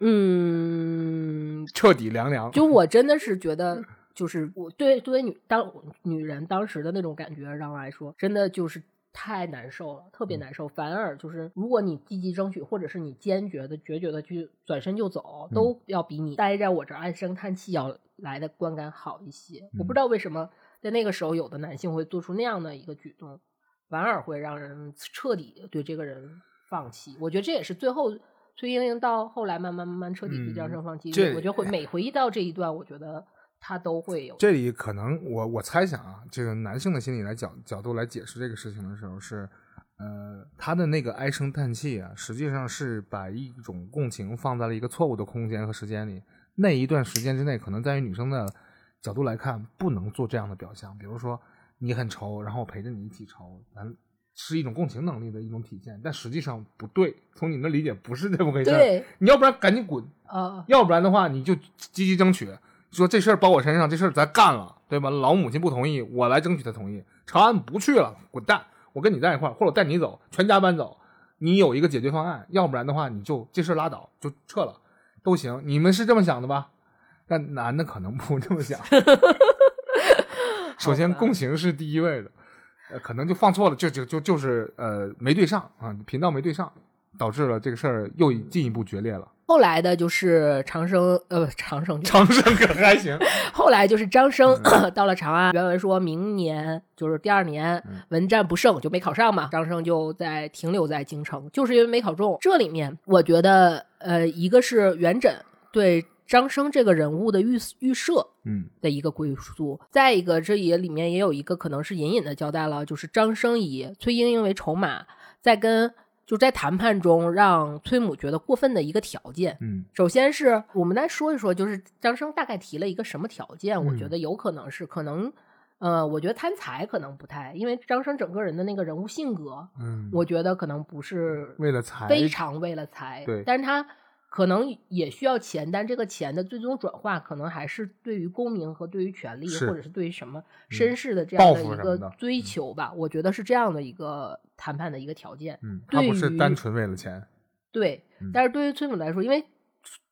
嗯，彻底凉凉。就 <laughs> 我真的是觉得，就是我对作为女当女人当时的那种感觉，让我来说，真的就是太难受了，特别难受。反而就是，如果你积极争取，或者是你坚决的、决绝的去转身就走，都要比你待在我这儿唉声叹气要来的观感好一些。我不知道为什么在那个时候，有的男性会做出那样的一个举动，反而会让人彻底对这个人放弃。我觉得这也是最后。崔莺莺到后来慢慢慢慢彻底对张嗯生放弃，这我觉得会每回忆到这一段，我觉得他都会有。这里可能我我猜想啊，这个男性的心理来角角度来解释这个事情的时候是，呃，他的那个唉声叹气啊，实际上是把一种共情放在了一个错误的空间和时间里。那一段时间之内，可能在于女生的角度来看，不能做这样的表象。比如说，你很愁，然后我陪着你一起愁，咱是一种共情能力的一种体现，但实际上不对。从你们理解，不是这么回事儿。对，你要不然赶紧滚，啊，要不然的话，你就积极争取，说这事儿包我身上，这事儿咱干了，对吧？老母亲不同意，我来争取她同意。长安不去了，滚蛋！我跟你在一块儿，或者我带你走，全家搬走。你有一个解决方案，要不然的话，你就这事儿拉倒，就撤了，都行。你们是这么想的吧？但男的可能不这么想。<laughs> 首先，共情是第一位的，呃，可能就放错了，就就就就是呃没对上啊，频道没对上，导致了这个事儿又进一步决裂了。后来的就是长生，呃，长生长生可还行，<laughs> 后来就是张生嗯 <clears throat> 到了长安，原文说明年就是第二年嗯文战不胜，就没考上嘛。张生就在停留在京城，就是因为没考中。这里面我觉得，呃，一个是元稹对张生这个人物的预预设，嗯的一个归宿。再一个，这也里面也有一个可能是隐隐的交代了，就是张生以崔莺莺为筹码，在跟就在谈判中让崔母觉得过分的一个条件。嗯首先是我们来说一说，就是张生大概提了一个什么条件？我嗯觉得有可能是可能，呃，我觉得贪财可能不太，因为张生整个人的那个人物性格，嗯，我觉得可能不是为了财，非常为了财，对但是他可能也需要钱，但这个钱的最终转化可能还是对于功名和对于权力，或者是对于什么绅士的这样的一个追求吧。我觉得是这样的一个谈判的一个条件。嗯，他不是单纯为了钱，对嗯，但是对于崔母来说，因为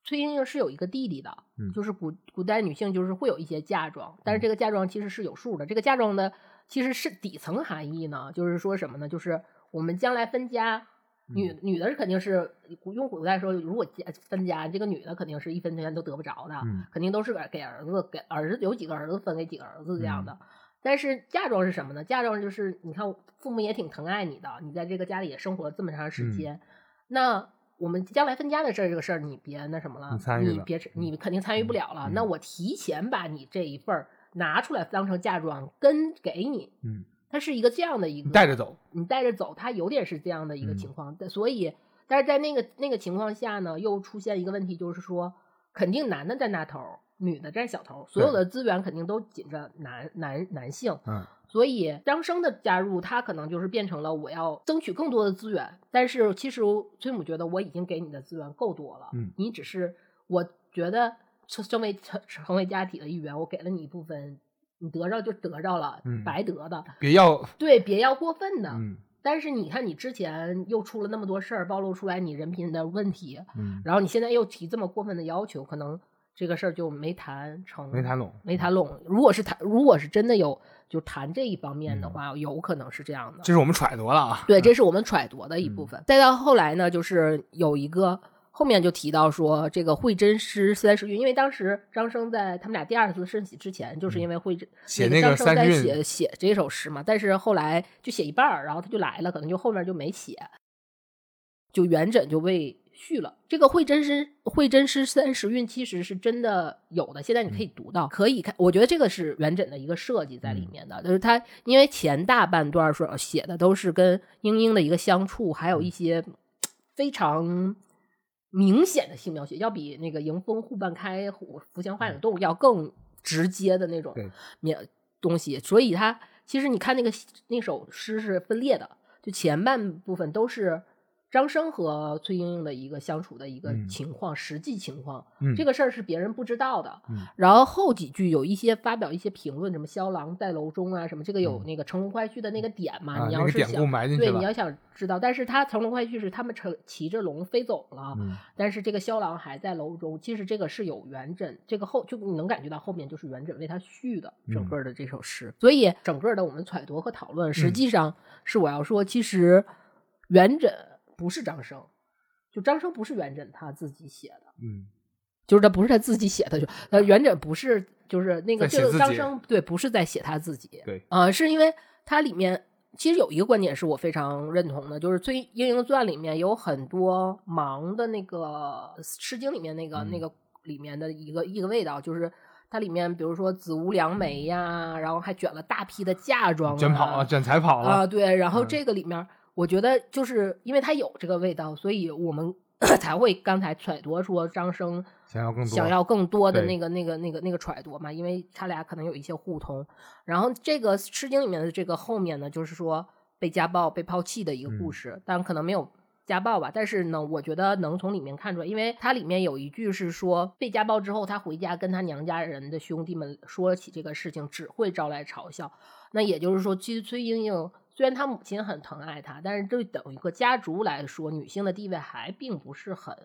崔莺莺是有一个弟弟的，嗯就是古古代女性就是会有一些嫁妆，但是这个嫁妆其实是有数的。这个嫁妆的其实是底层含义呢，就是说什么呢？就是我们将来分家，女嗯女的是肯定是用古代说，如果家分家，这个女的肯定是一分钱都得不着的，嗯肯定都是给给儿子，给儿子有几个儿子分给几个儿子这样嗯的。但是嫁妆是什么呢？嫁妆就是你看父母也挺疼爱你的，你在这个家里也生活了这么长时嗯间，那我们将来分家的事儿，这个事儿你别那什么了，你别你肯定参与不了了。嗯那我提前把你这一份儿拿出来当成嫁妆跟给你，嗯，它是一个这样的一个你带着走，你带着走，它有点是这样的一个嗯情况。但所以，但是在那个那个情况下呢，又出现一个问题，就是说，肯定男的占大头儿，女的占小头儿，所有的资源肯定都紧着男男男性。嗯所以张生的加入，他可能就是变成了我要争取更多的资源，但是其实崔母觉得我已经给你的资源够多了，嗯你只是我觉得成成为成成为家庭的一员，我给了你一部分，你得着就得着了，嗯白得的，别要，对，别要过分的。嗯但是你看，你之前又出了那么多事儿，暴露出来你人品的问题，嗯，然后你现在又提这么过分的要求，可能这个事儿就没谈成，没谈拢，没谈拢。如果是谈，如果是真的有就谈这一方面的嗯话，有可能是这样的。这是我们揣度了啊，对，这是我们揣度的一嗯部分。再到后来呢，就是有一个后面就提到说，这个惠真诗三十韵，因为当时张生在他们俩第二次升喜之前，就是因为惠真、嗯写那那个三十韵写写这首诗嘛，但是后来就写一半儿，然后他就来了，可能就后面就没写，就元稹就被续了。这个惠真诗惠真诗三十韵其实是真的有的，现在你可以读到，可以看。我觉得这个是元稹的一个设计在里面的，就是他因为前大半段说写的都是跟莺莺的一个相处，还有一些非常。明显的性描写要比那个迎风户半开、虎伏前花影动要更直接的那种对。描东西，所以它其实你看那个那首诗是分裂的，就前半部分都是张生和崔莺莺的一个相处的一个嗯。情况，实际情况，嗯，这个事儿是别人不知道的。嗯。然后后几句有一些发表一些评论，什么萧郎在楼中啊，什么这个有嗯。那个乘龙快婿的那个点嘛，啊你要是想、对你要想知道，但是他乘龙快婿是他们乘骑着龙飞走了，嗯。但是这个萧郎还在楼中，其实这个是有元稹，这个后就你能感觉到后面就是元稹为他续的整嗯。个的这首诗，所以整个的我们揣度和讨论，实嗯。际上是我要说，其实元稹不是张生，就张生不是元稹他自己写的。嗯就是他不是他自己写的，就呃元稹不是就是那个写自己生对，不是在写他自己，对，啊、是因为它里面其实有一个观点是我非常认同的，就是《崔莺莺传》里面有很多盲的那个《诗经》里面那个、嗯那个里面的一个一个味道，就是它里面比如说子无良媒呀，然后还卷了大批的嫁妆、卷跑了，卷财跑了啊，了，对，然后嗯这个里面，我觉得就是因为它有这个味道，所以我们 <coughs> 才会刚才揣度说张生想要更多，想要更多的那个、那个、那个、那个揣度嘛，因为他俩可能有一些互通。然后这个《诗经》里面的这个后面呢，就是说被家暴、被抛弃的一个故嗯事，当然可能没有。家暴吧，但是呢，我觉得能从里面看出来，因为它里面有一句是说，被家暴之后，他回家跟他娘家人的兄弟们说起这个事情，只会招来嘲笑。那也就是说，其实崔莺莺虽然他母亲很疼爱他，但是对等一个家族来说，女性的地位还并不是很，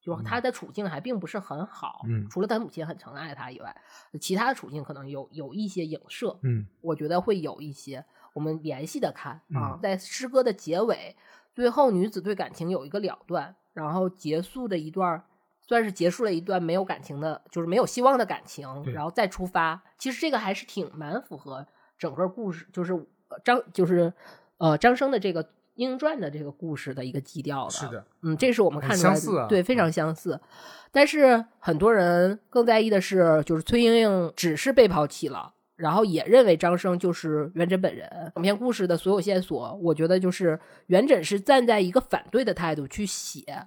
就是她的处境还并不是很好。嗯除了她母亲很疼爱她以外，其他的处境可能有有一些影射。嗯我觉得会有一些，我们联系的看啊，嗯在诗歌的结尾，最后女子对感情有一个了断，然后结束的一段，算是结束了一段没有感情的，就是没有希望的感情，然后再出发。其实这个还是挺蛮符合整个故事，就是呃张就是呃张生的这个《莺莺传》的这个故事的一个基调的。是的，嗯，这是我们看出来的，相似啊对，非常相似。但是很多人更在意的是，就是崔莺莺只是被抛弃了，然后也认为张生就是元稹本人。整篇故事的所有线索，我觉得就是元稹是站在一个反对的态度去写，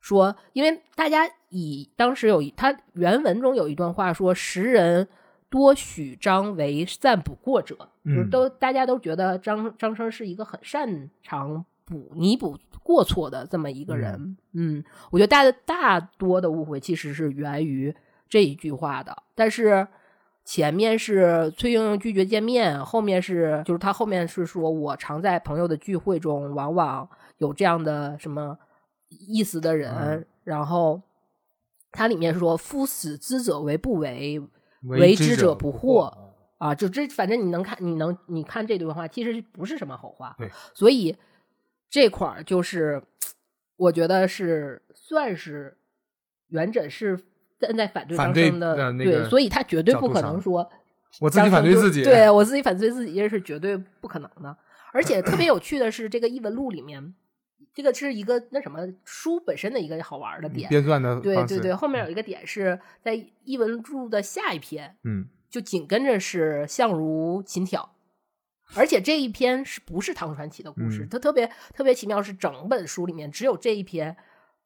说，因为大家以当时有一他原文中有一段话说，时人多许张为暂补过者，就是嗯都大家都觉得张张生是一个很擅长补弥补过错的这么一个人。嗯我觉得大大多的误会其实是源于这一句话的，但是。前面是崔莺莺拒绝见面，后面是就是他后面是说，我常在朋友的聚会中，往往有这样的什么意思的人，嗯然后他里面说“夫死之者为不为为之者不不惑”啊，就这反正你能看，你能你看这段话，其实不是什么好话，对，所以这块儿就是我觉得是算是元稹是站在反对反对张生的，对，所以他绝对不可能说我自己反对自己，对我自己反对自己，这是绝对不可能的。而且特别有趣的是，这个异闻录里面，这个是一个那什么书本身的一个好玩的点。编撰的对对对，后面有一个点是在异闻录的下一篇，嗯，就紧跟着是相如琴挑，而且这一篇是不是唐传奇的故事？嗯它特别特别奇妙，是整本书里面只有这一篇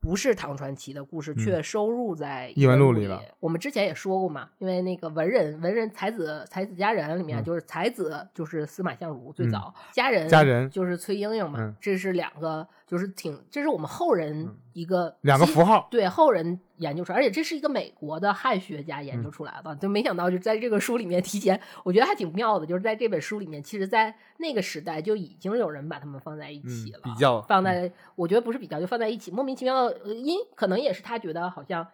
不是唐传奇的故事，却收入在嗯异闻录录里了。我们之前也说过嘛，因为那个文人文人才子才子佳人里面，嗯就是才子就是司马相如最嗯早，佳人佳人就是崔莺莺嘛，嗯这是两个就是挺这是我们后人一个基两个符号，对后人研究出来，而且这是一个美国的汉学家研嗯究出来的，就没想到就在这个书里面提前，我觉得还挺妙的，就是在这本书里面，其实，在那个时代就已经有人把他们放在一起了，嗯比较放在，我觉得不是比较，就放在一起，莫名其妙，呃因可能也是他觉得好像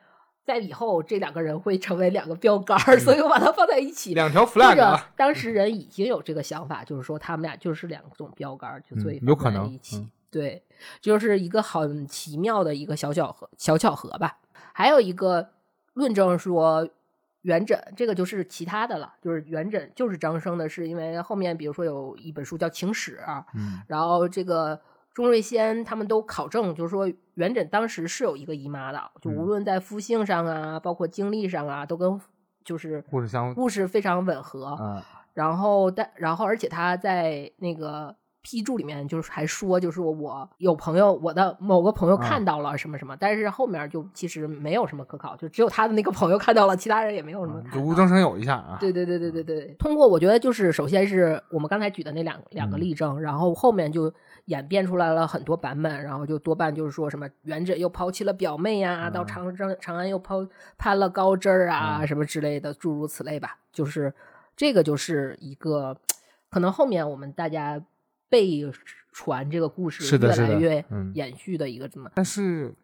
在以后这两个人会成为两个标杆儿，所以我把它放在一起。嗯两条或 flag 当时人已经有这个想法，就是说他们俩就是两种标杆儿，就所以嗯有放在可能一起。嗯对，就是一个很奇妙的一个小巧合，小巧合吧。还有一个论证说，元稹这个就是其他的了，就是元稹就是张生的，是因为后面比如说有一本书叫《情史》，嗯然后这个钟瑞先他们都考证，就是说元稹当时是有一个姨妈的，就无嗯论在夫性上啊，包括经历上啊，都跟就是故事相故事非常吻合。嗯，然后但然后而且他在那个批注里面就是还说，就是我有朋友，我的某个朋友啊。看到了什么什么，但是后面就其实没有什么可考，就只有他的那个朋友看到了，其他人也没有什么看到。就无中生有一下啊，对对对对对对，通过我觉得就是首先是我们刚才举的那两两个嗯。例证，然后后面就演变出来了很多版本，然后就多半就是说什么元稹又抛弃了表妹呀、到嗯。长长长安又抛攀了高枝儿啊、嗯。什么之类的，诸如此类吧。就是这个就是一个可能后面我们大家被传这个故事越是的是的来越嗯延续的一个这么但是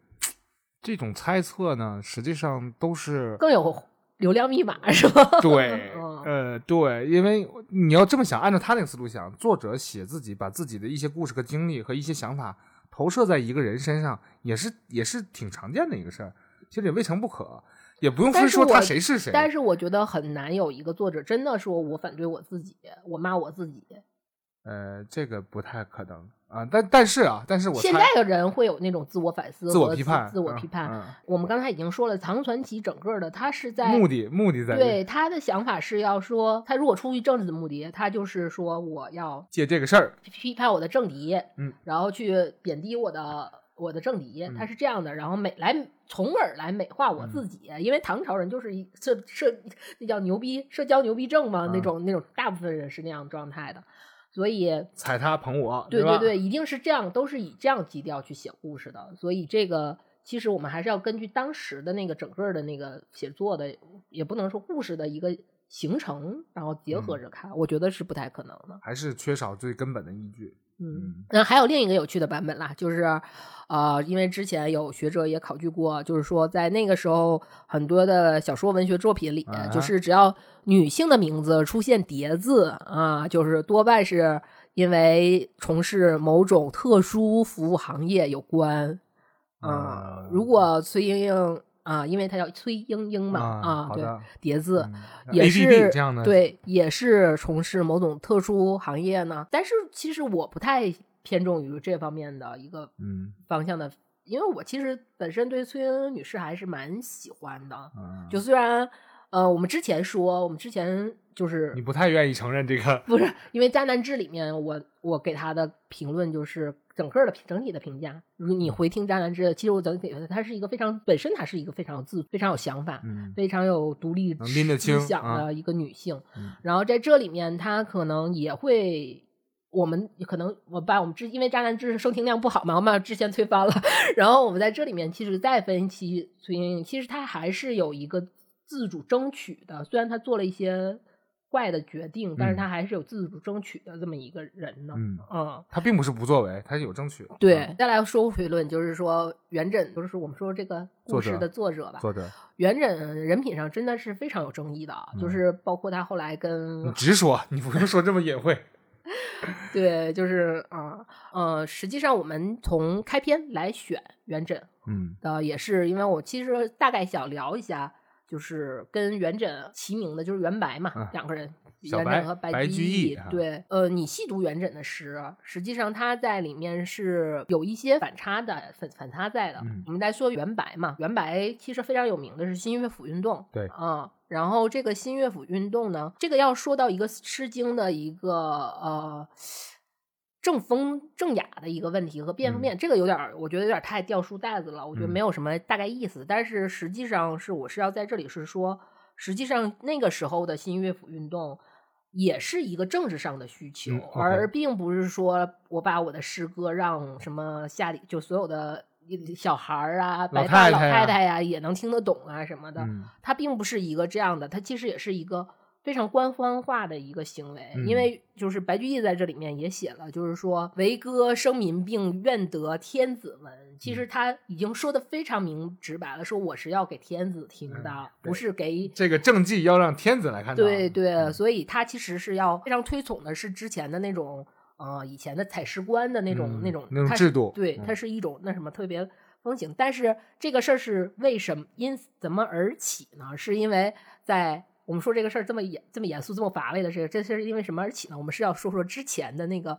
这种猜测呢，实际上都是更有流量密码是吧？对，嗯呃，对，因为你要这么想，按照他那个思路想，作者写自己，把自己的一些故事和经历和一些想法投射在一个人身上，也是也是挺常见的一个事儿，其实也未尝不可，也不用非说他谁是谁。但是我觉得很难有一个作者真的说我反对我自己，我骂我自己。呃，这个不太可能啊，但但是啊，但是我现在的人会有那种自我反思、自我批判，自我嗯批判。嗯我们刚才已经说了，唐传奇整个的，他是在目的目的在对他的想法是要说，他如果出于政治的目的，他就是说我要借这个事儿，批批判我的政敌，嗯，然后去贬低我的我的政敌，嗯他是这样的，然后美来从而来美化我自己，因为唐朝人就是一社社那叫牛逼社交牛逼症嘛，嗯那种那种大部分人是那样状态的，所以踩他捧我，对？对对，一定是这样，都是以这样基调去写故事的。所以这个其实我们还是要根据当时的那个整个的那个写作的，也不能说故事的一个形成，然后结合嗯着看，我觉得是不太可能的。还是缺少最根本的依据。嗯，那还有另一个有趣的版本啦，就是，呃，因为之前有学者也考据过，就是说在那个时候很多的小说文学作品里，啊就是只要女性的名字出现叠字啊，就是多半是因为从事某种特殊服务行业有关。啊啊，如果崔莺莺啊，因为她叫崔莺莺嘛啊，对，好的，叠字。嗯也是这样的，，对，也是从事某种特殊行业呢。但是其实我不太偏重于这方面的一个嗯方向的，因为我其实本身对崔莺莺女士还是蛮喜欢的。嗯，就虽然呃，我们之前说，我们之前就是你不太愿意承认这个，不是因为《渣男志》里面我我给他的评论就是整个的整体的评价。如果你回听《渣男志》，其实我整体觉得他是一个非常本身，他是一个非常有自非常有想法。嗯非常有独立能拎得清思想啊的一个女性，嗯然后在这里面，她可能也会，我们可能我把我们之因为《渣男志》收听量不好嘛，我们把之前推翻了，<laughs> 然后我们在这里面其实再分析崔莺莺，其实她还是有一个自主争取的，虽然他做了一些怪的决定，但是他还是有自主争取的这么一个人呢。嗯，嗯，他并不是不作为，他是有争取的，对，再来说回论，就是说元稹，就是我们说这个故事的作者吧嗯，，作者，元稹人品上真的是非常有争议的，嗯就是包括他后来跟你直说，你不用说这么隐晦，<laughs> 对，就是啊呃实际上我们从开篇来选元稹嗯。的，也是因为我其实大概想聊一下，就是跟元稹齐名的，就是元白嘛，嗯两个人。元稹和白居居易啊对，呃，你细读元稹的诗，实际上他在里面是有一些反差的，反反差在的。嗯我们来说元白嘛，元白其实非常有名的是新乐府运动，对啊、然后这个新乐府运动呢，这个要说到一个《诗经》的一个呃正风正雅的一个问题和变不变，这个有点儿，我觉得有点儿太掉书袋子了，我觉得嗯没有什么大概意思。但是实际上是我是要在这里是说，实际上那个时候的新乐府运动。也是一个政治上的需求，而并不是说我把我的诗歌让什么下里就所有的小孩儿啊、白发老太太呀也能听得懂啊什么的。嗯它并不是一个这样的，它其实也是一个非常官方化的一个行为。嗯因为就是白居易在这里面也写了，就是说为歌生民病，愿得天子闻。其嗯实他已经说的非常明直白了，说我是要给天子听的，嗯不是给。这个政绩要让天子来看到，对对，嗯所以他其实是要非常推崇的是之前的那种呃以前的采石官的那种、嗯那种那种制度对，嗯它是一种那什么特别风行。但是这个事儿是为什么因怎么而起呢？是因为在我们说这个事儿这么严这么严肃这么乏味的事，这是因为什么而起呢？我们是要说说之前的那个。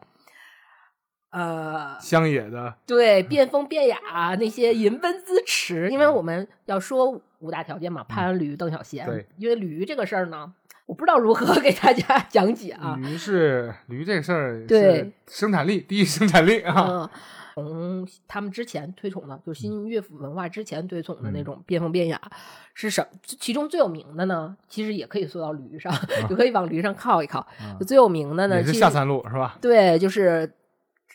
呃，乡野的，对，变风变雅那些吟温咨迟，因为我们要说五大条件嘛，潘安驴、邓小闲。对，因为驴这个事儿呢，我不知道如何给大家 <laughs> 讲解啊。驴是驴这个事儿，对，生产力第一生产力啊，嗯，从他们之前推崇的，就是新乐府文化之前推崇的那嗯种边风边雅，是什么？其中最有名的呢，其实也可以说到驴上，啊就可以往驴上靠一靠。最有名的呢，其是下三路是吧？对，就是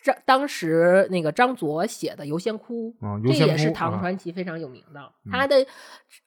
张当时那个张佐写的《游仙窟》，嗯这也是唐传奇非常有名的。嗯它的，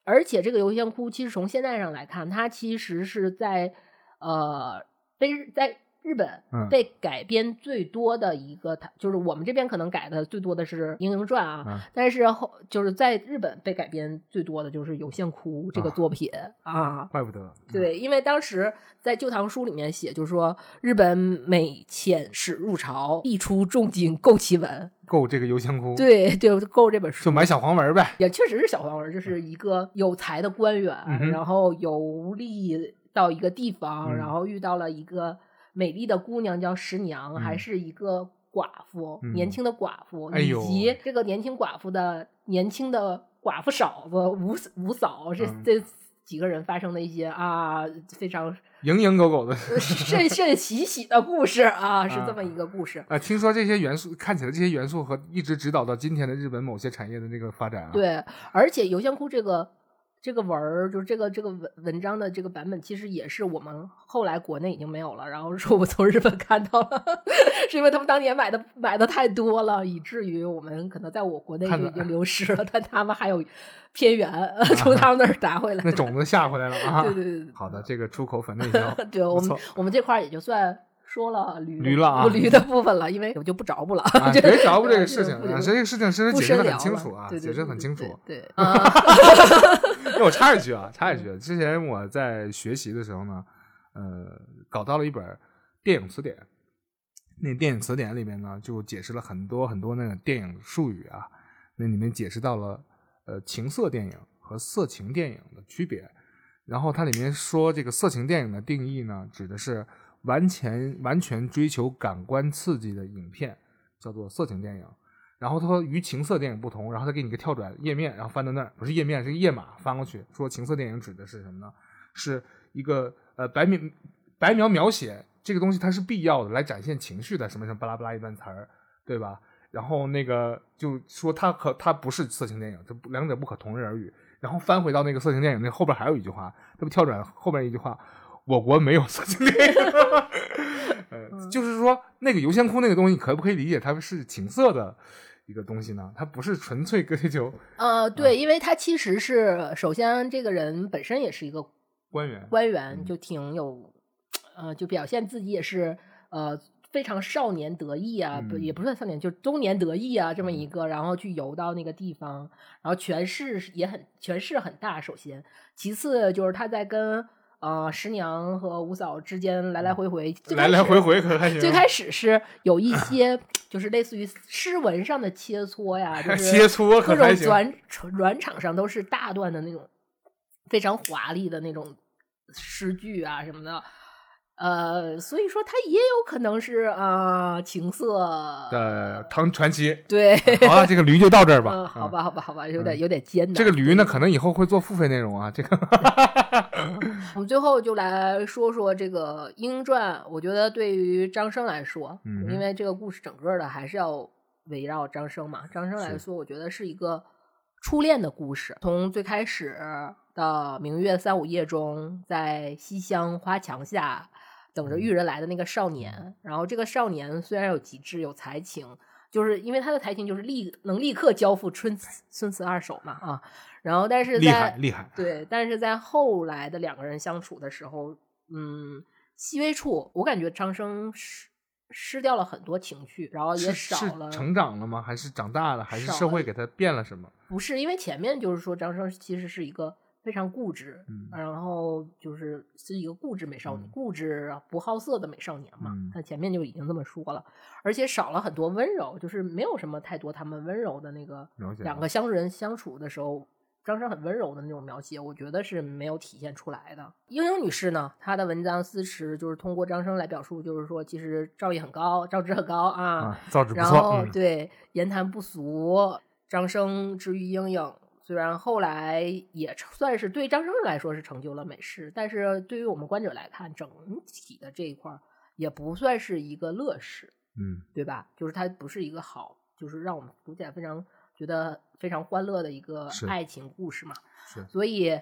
而且这个《游仙窟》其实从现在上来看，它其实是在呃被日在日本嗯。被改编最多的一个，它就是我们这边可能改的最多的是《莺莺传》啊，嗯。但是后就是在日本被改编最多的就是《游仙窟》这个啊。作品啊。怪不得，对，因为当时在《旧唐书》里面写，就是说日本每遣使入朝，必出重金购其文。够这个游仙窟，，对，就购这本书，就买小黄文呗，也确实是小黄文，就是一个有才的官员，嗯然后游历到一个地方，嗯。然后遇到了一个美丽的姑娘，叫十娘，还嗯是一个寡妇，嗯年轻的寡妇，以及这个年轻寡妇的年轻的寡妇嫂子吴吴嫂，这、嗯这几个人发生的一些啊非常蝇营狗苟的。甚甚喜喜的故事啊，是这么一个故事。啊，听说这些元素看起来这些元素和一直指导到今天的日本某些产业的这个发展啊，，对，而且游仙窟这个这个文儿，就是这个这个文文章的这个版本，其实也是我们后来国内已经没有了，然后说我从日本看到了，<laughs> 是因为他们当年买的买的太多了，以至于我们可能在我国内就已经流失了，但他们还有偏远从他们那儿拿回来的。那种子下回来了啊。对对对对好的，这个出口反内销，对，我们我们这块儿也就算说了驴驴了啊驴的部分了，因为我就不着不了，<laughs> 别着不这个事情不啊，这个事情其实解释的很清楚啊，对对解释得对对对很清楚。对啊，<laughs> <laughs> 那我插一句啊，插一句，之前我在学习的时候呢，呃，搞到了一本电影词典，那电影词典里面呢，就解释了很多很多那个电影术语啊，那里面解释到了呃情色电影和色情电影的区别。然后它里面说，这个色情电影的定义呢，指的是完全完全追求感官刺激的影片，叫做色情电影。然后他说与情色电影不同，然后他给你个跳转页面，然后翻到那儿，不是页面，是页码翻过去，说情色电影指的是什么呢？是一个呃白描白描描写这个东西，它是必要的，来展现情绪的，什么什么巴拉巴拉一段词儿，对吧？然后那个就说它可它不是色情电影，这两者不可同日而语。然后翻回到那个色情电影那后边还有一句话，这不跳转后边一句话，我国没有色情电影。呃，就是说那个油仙窟那个东西，可不可以理解它是情色的一个东西呢？它不是纯粹追求呃，对，因为它其实是首先这个人本身也是一个官员，官员，就挺有呃，就表现自己也是呃。非常少年得意啊，不也不算少年，就中年得意啊，这么一个，然后去游到那个地方，然后权势也很权势很大。首先，其次就是他在跟呃十娘和五嫂之间来来回回，来来回回可还行。最开始是有一些就是类似于诗文上的切磋呀，就 <laughs> 是切磋各种转转场上都是大段的那种非常华丽的那种诗句啊什么的。呃，所以说他也有可能是啊，情色的唐传奇。对，好了，这个驴就到这儿吧。好吧，好吧，好吧，有点有点艰难。这个驴呢，可能以后会做付费内容啊。这个，<laughs> 我们最后就来说说这个《英传》。我觉得对于张生来说，因为这个故事整个的还是要围绕张生嘛。张生来说，我觉得是一个初恋的故事，从最开始的明月三五夜中，在西厢花墙下。等着玉人来的那个少年，然后这个少年虽然有极致有才情，就是因为他的才情就是立能立刻交付春孙慈二手嘛啊，然后但是在厉害厉害对，但是在后来的两个人相处的时候，嗯，细微处我感觉张生失失掉了很多情绪，然后也少了成长了吗？还是长大了？还是社会给他变了什么？不是，因为前面就是说张生其实是一个。非常固执，然后就是是一个固执美少女，固执不好色的美少年嘛。他前面就已经这么说了，而且少了很多温柔，就是没有什么太多他们温柔的那个两个相人相处的时候，张生很温柔的那种描写，我觉得是没有体现出来的。英英女士呢，她的文章思词就是通过张生来表述，就是说其实造诣很高，造诣很高啊，造诣不错。然后对言谈不俗，张生之于英英。虽然后来也算是对张生来说是成就了美事，但是对于我们观者来看，整体的这一块也不算是一个乐事，嗯，对吧？就是它不是一个好，就是让我们读起来非常觉得非常欢乐的一个爱情故事嘛。是，所以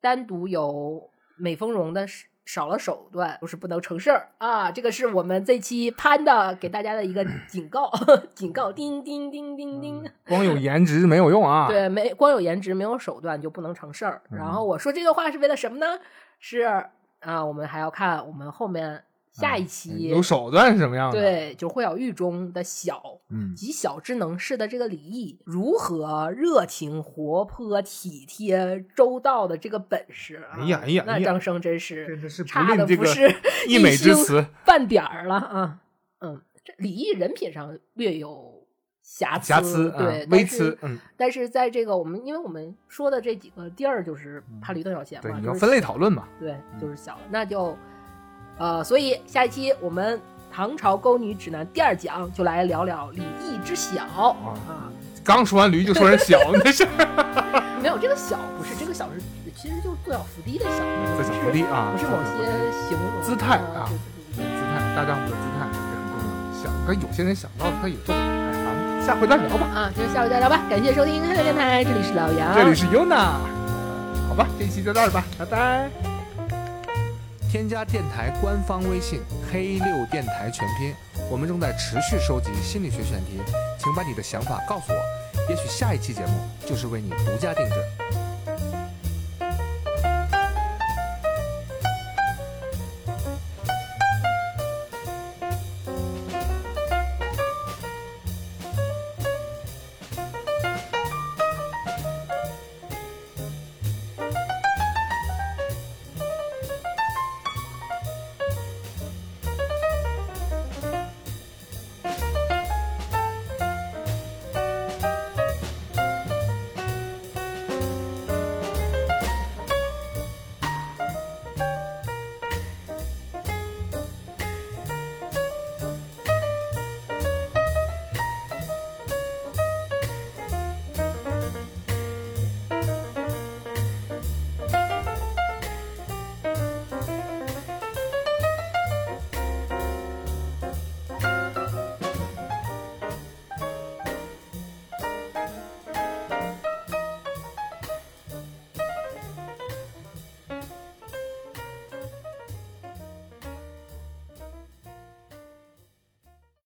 单独有美丰荣的。少了手段就是不能成事儿啊！这个是我们这期潘的给大家的一个 <clears throat> 警告，警告，叮叮叮叮叮。光有颜值没有用啊！对，没光有颜值没有手段就不能成事儿。然后我说这个话是为了什么呢？是啊，我们还要看我们后面。下一期有手段是什么样的？对，就会有狱中的小，嗯，极小之能事的这个李毅，如何热情、活泼、体贴、周到的这个本事。哎呀哎呀，那张生真是真的是差的不是溢美之词半点儿了啊！嗯，这李毅人品上略有瑕疵瑕疵，对，微疵。嗯，但是在这个我们，因为我们说的这几个地儿就是怕驴邓小闲嘛，你要分类讨论嘛，对，就是小，那就。呃，所以下一期我们《唐朝勾女指南》第二讲就来聊聊李毅之小啊。刚说完驴就说人小，那是 <laughs> 没有这个小不是这个小是其实就是坐小伏低的小，坐小伏低啊，不是某些形容姿态啊，姿态大丈夫的姿态这很重要。想，可有些人想到他也做。咱们下回再聊吧啊，就下回再聊吧。感谢收听黑色电台，这里是老杨，这里是 Yuna。好吧，这一期就到这吧，拜拜。添加电台官方微信“黑六电台全拼”，我们正在持续收集心理学选题，请把你的想法告诉我，也许下一期节目就是为你独家定制。